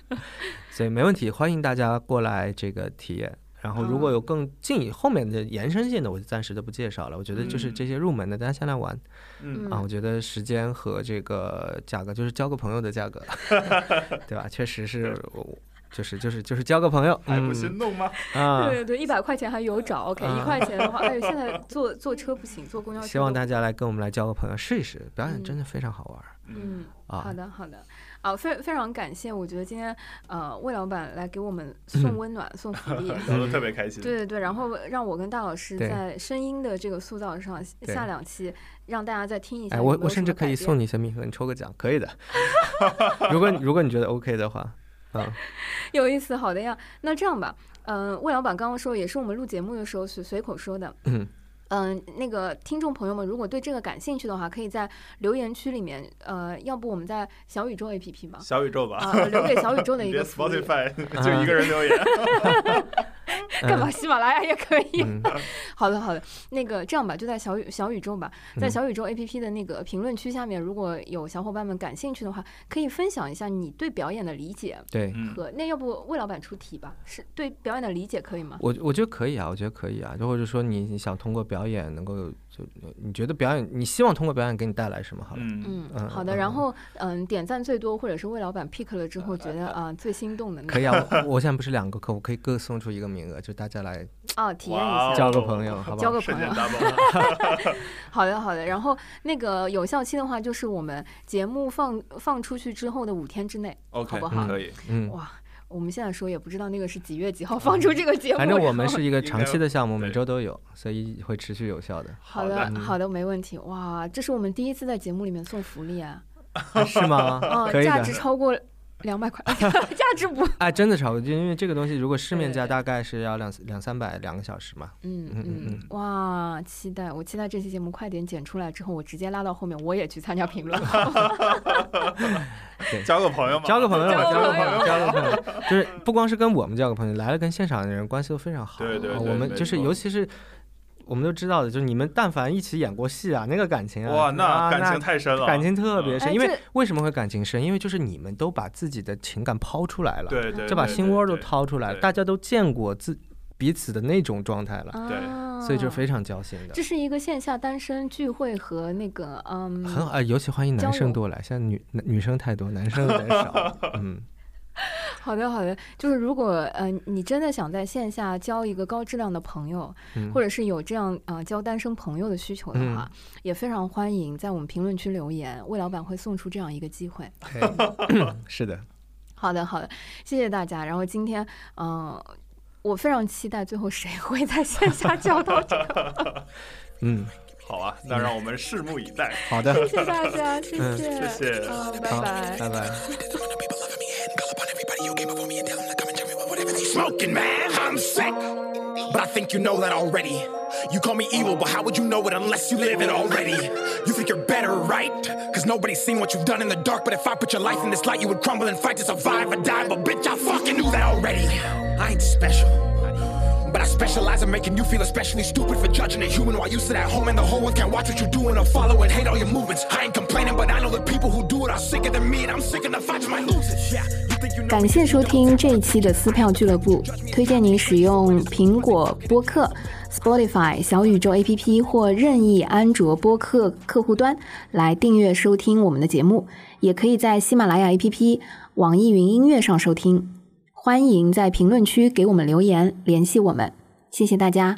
所以没问题，欢迎大家过来这个体验。然后如果嗯有更近后面的延伸性的，我就暂时都不介绍了。我觉得就是嗯这些入门的，大家先来玩嗯啊。我觉得时间和这个价格就是交个朋友的价格，对吧？确实是我。就是就是就是交个朋友，还不嗯心动吗？啊！对对对，一百块钱还有找，OK，啊一块钱的话，哎呦，现在坐坐车不行，坐公交车。希望大家来跟我们来交个朋友，试一试，表演嗯真的非常好玩嗯，啊好！的好的，啊，非非常感谢，我觉得今天呃魏老板来给我们送温暖、送福利。聊得特别开心。对对对，然后让我跟大老师在声音的这个塑造上，下两期让大家再听一下。我我甚至可以送你一些蜜盒，你抽个奖，可以的。如果如果你觉得 OK 的话，啊，有意思，好的呀。那这样吧，嗯、魏老板刚刚说，也是我们录节目的时候随随口说的。嗯嗯，那个听众朋友们，如果对这个感兴趣的话，可以在留言区里面，呃，要不我们在小宇宙 APP 吧，小宇宙吧，啊、留给小宇宙的 一个。Spotify 就一个人留言。干嘛？喜马拉雅也可以。嗯好的，好的。那个这样吧，就在小宇小宇宙吧，在嗯小宇宙 APP 的那个评论区下面，如果有小伙伴们感兴趣的话，可以分享一下你对表演的理解对，嗯，和那要不魏老板出题吧？是对表演的理解可以吗？我我觉得可以啊，我觉得可以啊，就或者说你你想通过表演能够就你觉得表演你希望通过表演给你带来什么？好了，嗯，嗯，嗯好的。嗯然后，嗯，点赞最多或者是魏老板 pick 了之后觉得啊最心动的那个可以啊，我我现在不是两个客户可以各送出一个名额，就大家来哦，体验一下。交个朋友，好不好？交个朋友。好的，好的。然后那个有效期的话，就是我们节目放放出去之后的五天之内。OK，好不好可以。嗯，哇，我们现在说也不知道那个是几月几号放出这个节目。反正我们是一个长期的项目，每周都有，所以会持续有效的，好的，好的嗯好的，没问题。哇，这是我们第一次在节目里面送福利啊！啊 是吗？啊，可以的价值。超过两百块，价值不？哎，真的超过，就因为这个东西，如果市面价大概是要两两三百两个小时嘛。嗯嗯嗯嗯，哇，期待！我期待这期节目快点剪出来之后，我直接拉到后面，我也去参加评论。交个朋友嘛，交个朋友吧，交个朋友交个朋友，交个朋友，就是不光是跟我们交个朋友，来了跟现场的人关系都非常好。对对我们就是尤其是我们都知道的，就是你们但凡一起演过戏啊，那个感情啊，哇，那啊感情太深了，感情特别深。因为为什么会感情深？因为就是你们都把自己的情感抛出来了，对对，就把心窝都掏出来了，大家都见过自彼此的那种状态了，对啊所以就非常交心的这。是一个线下单身聚会和那个嗯，很好，呃尤其欢迎男生多来，现在女女生太多，男生有点少。嗯，好的好的，就是如果呃你真的想在线下交一个高质量的朋友，嗯或者是有这样呃交单身朋友的需求的话，嗯也非常欢迎在我们评论区留言，魏老板会送出这样一个机会。是的，好的好的，谢谢大家。然后今天嗯、呃我非常期待最后谁会在线下交到这个，嗯，好啊，那让我们拭目以待。好的，谢谢大家，谢嗯谢，谢谢啊，拜拜，拜。拜拜。Smoking man, I'm sick. But I think you know that already. You call me evil, but how would you know it unless you live it already? You think you're better, right? Cause nobody's seen what you've done in the dark. But if I put your life in this light, you would crumble and fight to survive or die. But bitch, I fucking knew that already. I ain't special. But I specialize in making you feel especially stupid for judging a human while you sit at home and the whole world can't watch what you're doing or follow and hate all your movements. I ain't complaining, but I know the people who do it are sicker than me, and I'm sick enough I just might lose it. Yeah, you 感谢收听这一期的撕票俱乐部，推荐您使用苹果播客、Spotify、小宇宙 APP 或任意安卓播客客户端来订阅收听我们的节目，也可以在喜马拉雅 APP、网易云音乐上收听。欢迎在评论区给我们留言，联系我们，谢谢大家。